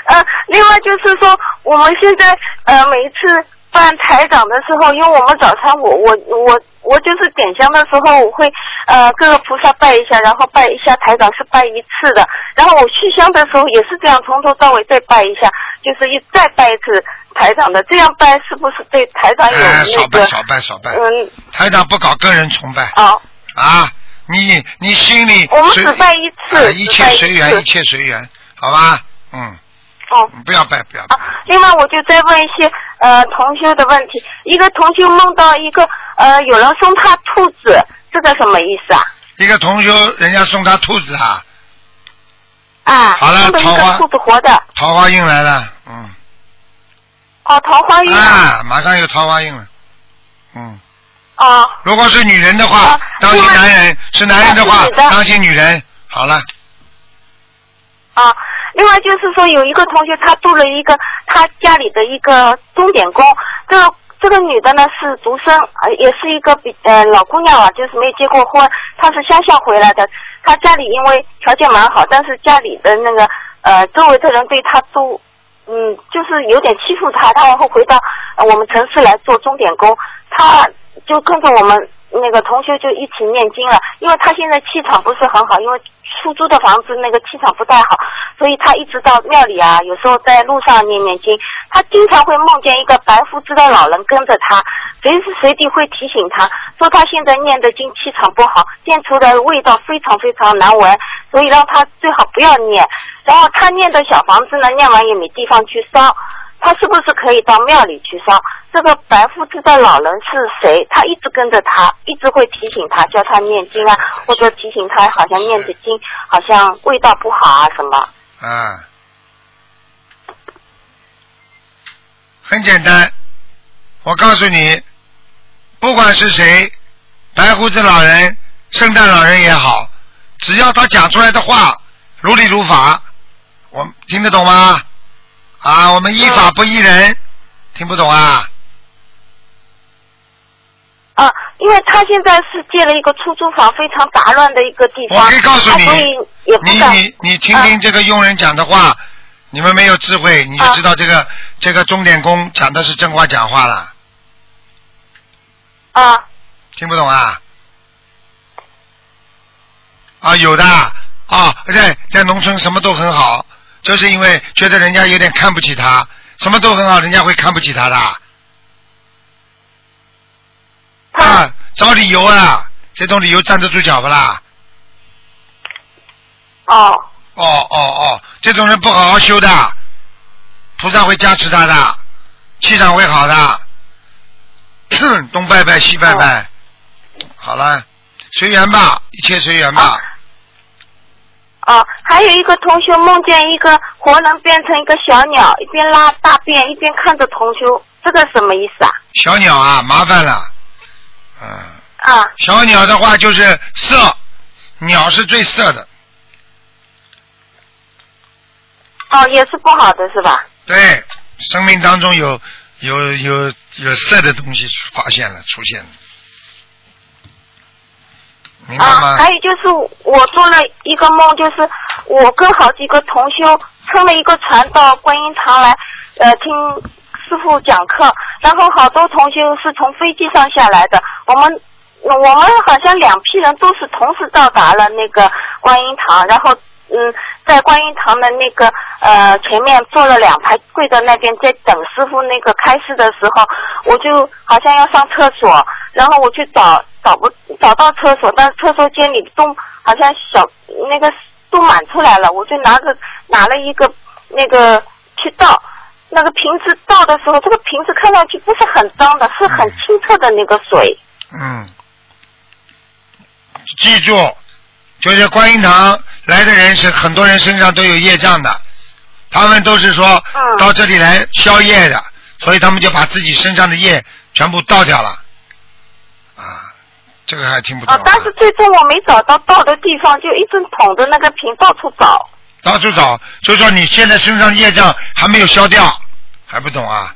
Speaker 6: 呃，另外就是说，我们现在呃每一次办台长的时候，因为我们早餐我我我我就是点香的时候，我会呃各个菩萨拜一下，然后拜一下台长是拜一次的，然后我续香的时候也是这样，从头到尾再拜一下，就是一再拜一次台长的，这样拜是不是对台长有
Speaker 2: 哎，少拜少拜少拜，
Speaker 6: 嗯
Speaker 2: 台长不搞个人崇拜
Speaker 6: 哦
Speaker 2: 啊！你你心里
Speaker 6: 我们只拜一次
Speaker 2: 哎一切随缘，一切随缘，好吧？嗯，
Speaker 6: 哦。
Speaker 2: 不要拜，不要拜
Speaker 6: 啊，另外我就再问一些呃同修的问题。一个同修梦到一个呃有人送他兔子，这个什么意思啊？
Speaker 2: 一个同修，人家送他兔子啊，
Speaker 6: 啊，
Speaker 2: 好了桃花
Speaker 6: 兔子活的，
Speaker 2: 桃花运来了，嗯，
Speaker 6: 哦，桃花运
Speaker 2: 啊，马上有桃花运了，嗯。
Speaker 6: 哦
Speaker 2: 如果是女人的话
Speaker 6: 啊，
Speaker 2: 当心男人；是男人的话当心女人。好了，
Speaker 6: 啊。另外就是说，有一个同学他做了一个他家里的一个钟点工，这个这个女的呢是独生，呃，也是一个比呃老姑娘啊，就是没结过婚，她是乡下回来的。她家里因为条件蛮好，但是家里的那个呃周围的人对她都嗯就是有点欺负她，她然后回到、呃我们城市来做钟点工，她就跟着我们那个同学就一起念经了，因为他现在气场不是很好，因为出租的房子那个气场不太好，所以他一直到庙里啊，有时候在路上念念经，他经常会梦见一个白胡子的老人跟着他，随时随地会提醒他说他现在念的经气场不好，念出的味道非常非常难闻，所以让他最好不要念。然后他念的小房子呢，念完也没地方去烧。他是不是可以到庙里去烧？这个白胡子的老人是谁？他一直跟着他，一直会提醒他，叫他念经啊，或者提醒他好像念的经好像味道不好啊什么。
Speaker 2: 啊，很简单，我告诉你，不管是谁，白胡子老人、圣诞老人也好，只要他讲出来的话如理如法，我听得懂吗？啊，我们依法不依人，听不懂啊？
Speaker 6: 啊，因为他现在是借了一个出租房，非常杂乱的一个地方，
Speaker 2: 我可以告诉你
Speaker 6: 他所以也不。
Speaker 2: 你你你听听这个佣人讲的话，你们没有智慧，你就知道这个、这个钟点工讲的是真话假话了，
Speaker 6: 啊
Speaker 2: 听不懂啊？啊，有的啊，在在农村什么都很好，就是因为觉得人家有点看不起他，什么都很好，人家会看不起他的。
Speaker 6: 他
Speaker 2: 啊，找理由啊，这种理由站得住脚不啦？
Speaker 6: 哦
Speaker 2: 哦哦哦，这种人不好好修的，菩萨会加持他的，气场会好的。东拜拜西拜拜，好了，随缘吧，一切随缘吧。
Speaker 6: 哦，还有一个同学梦见一个活人变成一个小鸟，一边拉大便一边看着同学，这个什么意思啊？
Speaker 2: 小鸟啊，麻烦了，嗯，
Speaker 6: 啊。
Speaker 2: 小鸟的话就是色，鸟是最色的，
Speaker 6: 哦，也是不好的是吧？
Speaker 2: 对，生命当中有有有有色的东西发现了，出现了，
Speaker 6: 啊，还有就是我做了一个梦，就是我跟好几个同修乘了一个船到观音堂来，呃，听师傅讲课，然后好多同修是从飞机上下来的，我们。我们好像两批人都是同时到达了那个观音堂，然后嗯，在观音堂的那个呃前面坐了两排，跪在那边在等师傅那个开示的时候，我就好像要上厕所，然后我去找找不找到厕所，但是厕所间里都好像小那个都满出来了，我就拿着拿了一个那个去倒。那个瓶子倒的时候，这个瓶子看上去不是很脏的，是很清澈的那个水。
Speaker 2: 嗯，记住，就是观音堂来的人是很多人身上都有业障的，他们都是说到这里来消业的，所以他们就把自己身上的业全部倒掉了。啊，这个还听不懂、
Speaker 6: 啊，但是最终我没找到到的地方，就一直捧着那个瓶到处找。
Speaker 2: 到处找，就说你现在身上业障还没有消掉，还不懂啊？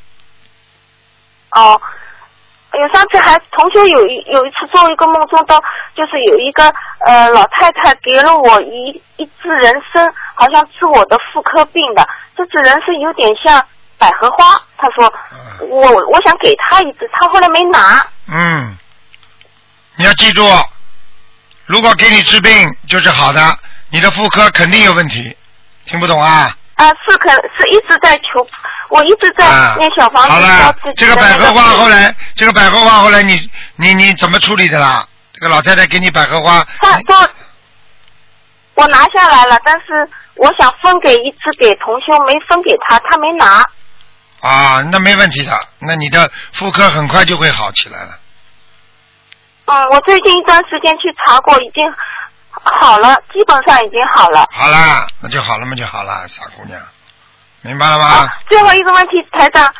Speaker 6: 哦，有上次还同学有一有一次做一个梦，中到就是有一个呃老太太给了我一一支人参，好像治我的妇科病的。这支人参有点像百合花，她说
Speaker 2: 嗯
Speaker 6: 我我想给她一支，她后来没拿。
Speaker 2: 嗯，你要记住，如果给你治病就是好的，你的妇科肯定有问题，听不懂啊？
Speaker 6: 啊，是可是一直在求，我一直在
Speaker 2: 啊，
Speaker 6: 念小房子
Speaker 2: 好
Speaker 6: 教
Speaker 2: 了这个百合花后来，这个百合花后来你你你怎么处理的啦？这个老太太给你百合花，
Speaker 6: 她说我拿下来了，但是我想分给一只给同修，没分给他，他没拿。
Speaker 2: 啊，那没问题的，那你的妇科很快就会好起来了。
Speaker 6: 嗯，我最近一段时间去查过，已经好了，基本上已经好了。
Speaker 2: 好啦，那就好了嘛，就好了，傻姑娘，明白了吗？
Speaker 6: 啊，最后一个问题，台长，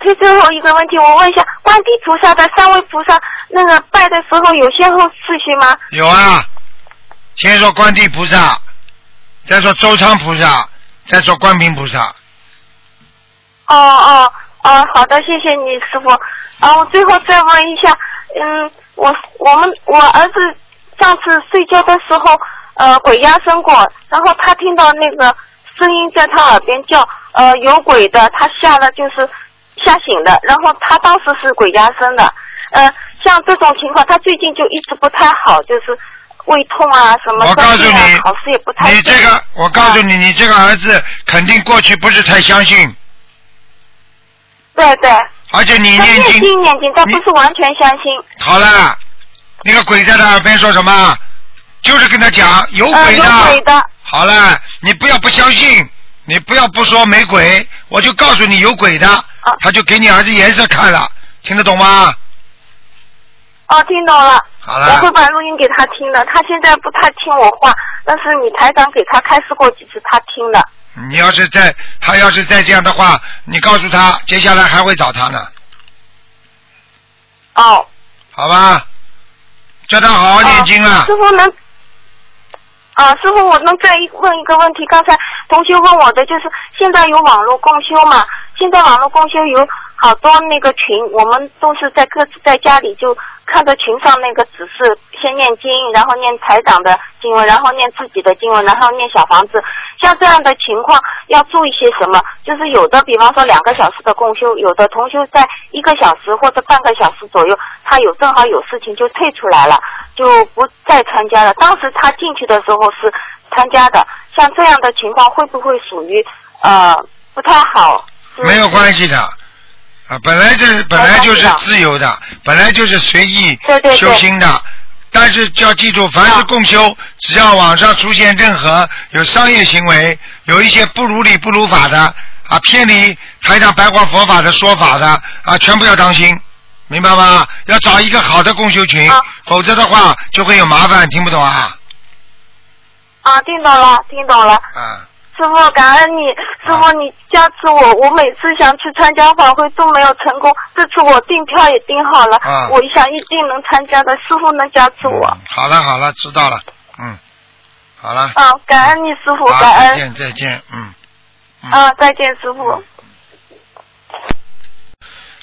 Speaker 6: 最最后一个问题，我问一下，观地菩萨的三位菩萨，那个拜的时候有先后次序吗？
Speaker 2: 有啊，先说观地菩萨，再说周昌菩萨，再说观平菩萨。
Speaker 6: 哦哦哦，好的，谢谢你师傅。啊，我最后再问一下，嗯，我我们我儿子上次睡觉的时候，呃，鬼压身过，然后他听到那个声音在他耳边叫，呃，有鬼的，他吓了就是吓醒的，然后他当时是鬼压身的，呃，像这种情况，他最近就一直不太好，就是胃痛啊什么
Speaker 2: 我告诉你
Speaker 6: 考试也不太
Speaker 2: 你这个，我告诉你，你这个儿子肯定过去不是太相信，
Speaker 6: 对对，
Speaker 2: 而且你
Speaker 6: 他念
Speaker 2: 念经，
Speaker 6: 经念经，但不是完全相信。
Speaker 2: 好了，那个鬼在他耳边说什么？就是跟他讲有
Speaker 6: 呃，
Speaker 2: 鬼的。
Speaker 6: 有鬼的，
Speaker 2: 好了，你不要不相信，你不要不说没鬼，我就告诉你有鬼的，
Speaker 6: 啊
Speaker 2: 他就给你儿子颜色看了，听得懂吗？
Speaker 6: 哦，听懂了。
Speaker 2: 好了
Speaker 6: 我会把录音给他听的。他现在不太听我话，但是你台长给他开示过几次，他听的。
Speaker 2: 你要是再他要是再这样的话，你告诉他，接下来还会找他呢，
Speaker 6: 哦。
Speaker 2: 好吧？叫他好好念经啊
Speaker 6: 哦。师傅能。啊，师傅，我能再问一个问题？刚才同学问我的就是，现在有网络共修嘛？现在网络共修有好多那个群，我们都是在各自在家里就看着群上那个指示，先念经，然后念台长的经文，然后念自己的经文，然后念小房子。像这样的情况要注意些什么？就是有的，比方说两个小时的共修，有的同修在一个小时或者半个小时左右，他有正好有事情就退出来了，就不再参加了。当时他进去的时候是参加的，像这样的情况会不会属于呃不太好？
Speaker 2: 没有关系的，啊，本来这本来就是自由的，本来就是随意
Speaker 6: 对对对
Speaker 2: 修心的。但是就要记住，凡是
Speaker 6: 啊
Speaker 2: 共修，只要网上出现任何有商业行为，有一些不如理不如法的啊，偏离台上白话佛法的说法的啊，全部要当心，明白吗？要找一个好的共修群，
Speaker 6: 啊
Speaker 2: 否则的话就会有麻烦，听不懂啊？
Speaker 6: 啊，听懂了，听懂了。
Speaker 2: 啊，
Speaker 6: 师傅，感恩你，师傅你加持我，我每次想去参加法会都没有成功，这次我订票也订好了，
Speaker 2: 啊
Speaker 6: 我想一定能参加的，师傅能加持我。
Speaker 2: 嗯好了好了，知道了，嗯，好了，
Speaker 6: 啊，感恩你师傅，感恩。
Speaker 2: 再见再见，嗯。嗯
Speaker 6: 啊，再见师傅。